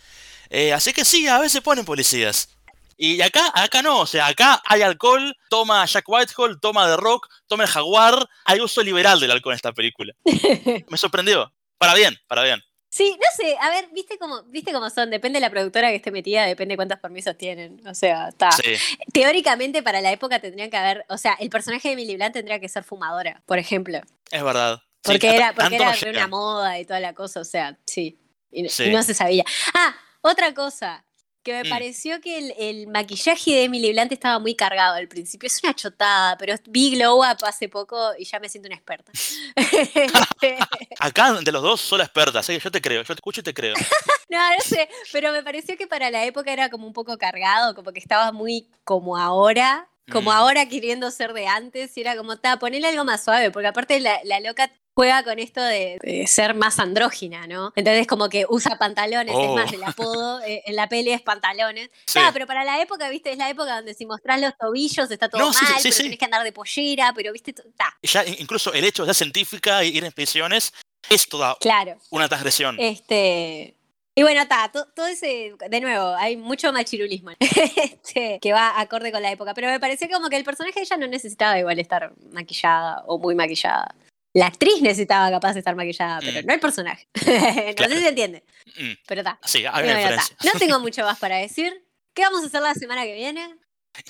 Eh, así que sí, a veces ponen policías. Y acá, acá no, o sea, acá hay alcohol, toma Jack Whitehall, toma The Rock, toma el Jaguar. Hay uso liberal del alcohol en esta película. Me sorprendió. Para bien, para bien. Sí, no sé, a ver, ¿viste cómo, viste cómo son? Depende de la productora que esté metida, depende cuántos permisos tienen. O sea, está. Sí. Teóricamente para la época tendrían que haber, o sea, el personaje de Emily Blunt tendría que ser fumadora, por ejemplo. Es verdad. Porque era, porque era no una moda y toda la cosa, o sea, sí. Y, y Sí. no se sabía. Ah, otra cosa, que me Mm. pareció que el, el maquillaje de Emily Blunt estaba muy cargado al principio. Es una chotada, pero vi Glow Up hace poco y ya me siento una experta. Acá de los dos, sola experta, así que yo te creo, yo te escucho y te creo. no, no sé, pero me pareció que para la época era como un poco cargado, como que estaba muy como ahora. Como Mm. ahora queriendo ser de antes, y era como, ta, ponele algo más suave, porque aparte la, la loca juega con esto de, de ser más andrógina, ¿no? Entonces como que usa pantalones, es Oh. más, el apodo eh, en la peli es pantalones. Sí. Ta, pero para la época, viste, es la época donde si mostrás los tobillos está todo No, sí, sí, mal, sí, pero tenés que andar de pollera, pero viste, ta, Ya in- incluso el hecho de ser científica e ir en expediciones es toda claro. una transgresión. Este. Y bueno, está, to- todo ese, de nuevo, hay mucho machirulismo este, que va acorde con la época, pero me pareció como que el personaje de ella no necesitaba igual estar maquillada o muy maquillada. La actriz necesitaba capaz de estar maquillada, pero Mm. no el personaje. no Claro. sé si se entiende, Mm, pero está. Sí, bueno. No tengo mucho más para decir. ¿Qué vamos a hacer la semana que viene?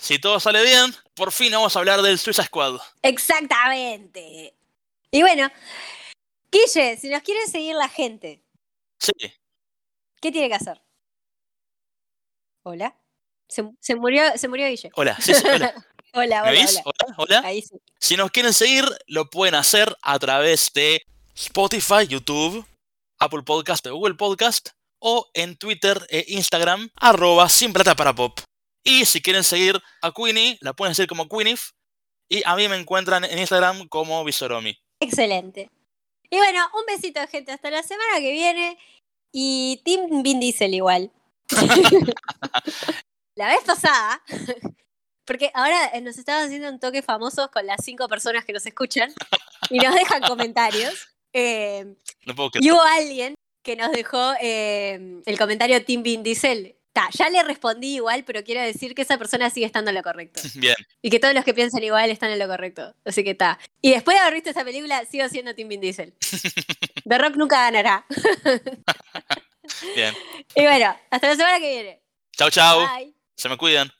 Si todo sale bien, por fin vamos a hablar del Suiza Squad. Exactamente. Y bueno, Guille, si nos quiere seguir la gente, Sí, ¿qué tiene que hacer? Hola. Se, se murió, se murió Guille. hola, sí, sí, hola. Hola, ¿Me hola, oís? hola. Hola, hola. Ahí sí. Si nos quieren seguir, lo pueden hacer a través de Spotify, YouTube, Apple Podcast o Google Podcast, o en Twitter e Instagram, arroba sin plata para pop. Y si quieren seguir a Queenie, la pueden seguir como Queenif, y a mí me encuentran en Instagram como Visoromi. Excelente. Y bueno, un besito, gente. Hasta la semana que viene. Y Team Vin Diesel igual. la vez pasada, porque ahora eh, nos estaban haciendo un toque famosos con las cinco personas que nos escuchan y nos dejan comentarios. Eh, No puedo y hubo alguien que nos dejó eh, el comentario Team Vin Diesel. Ta, ya le respondí igual, pero quiero decir que esa persona sigue estando en lo correcto. Bien, Y que todos los que piensan igual están en lo correcto. Así que está. Y después de haber visto esta película, sigo siendo Team Vin Diesel. The Rock nunca ganará. bien. Y bueno, hasta la semana que viene. Chau, chau. Bye. Se me cuidan.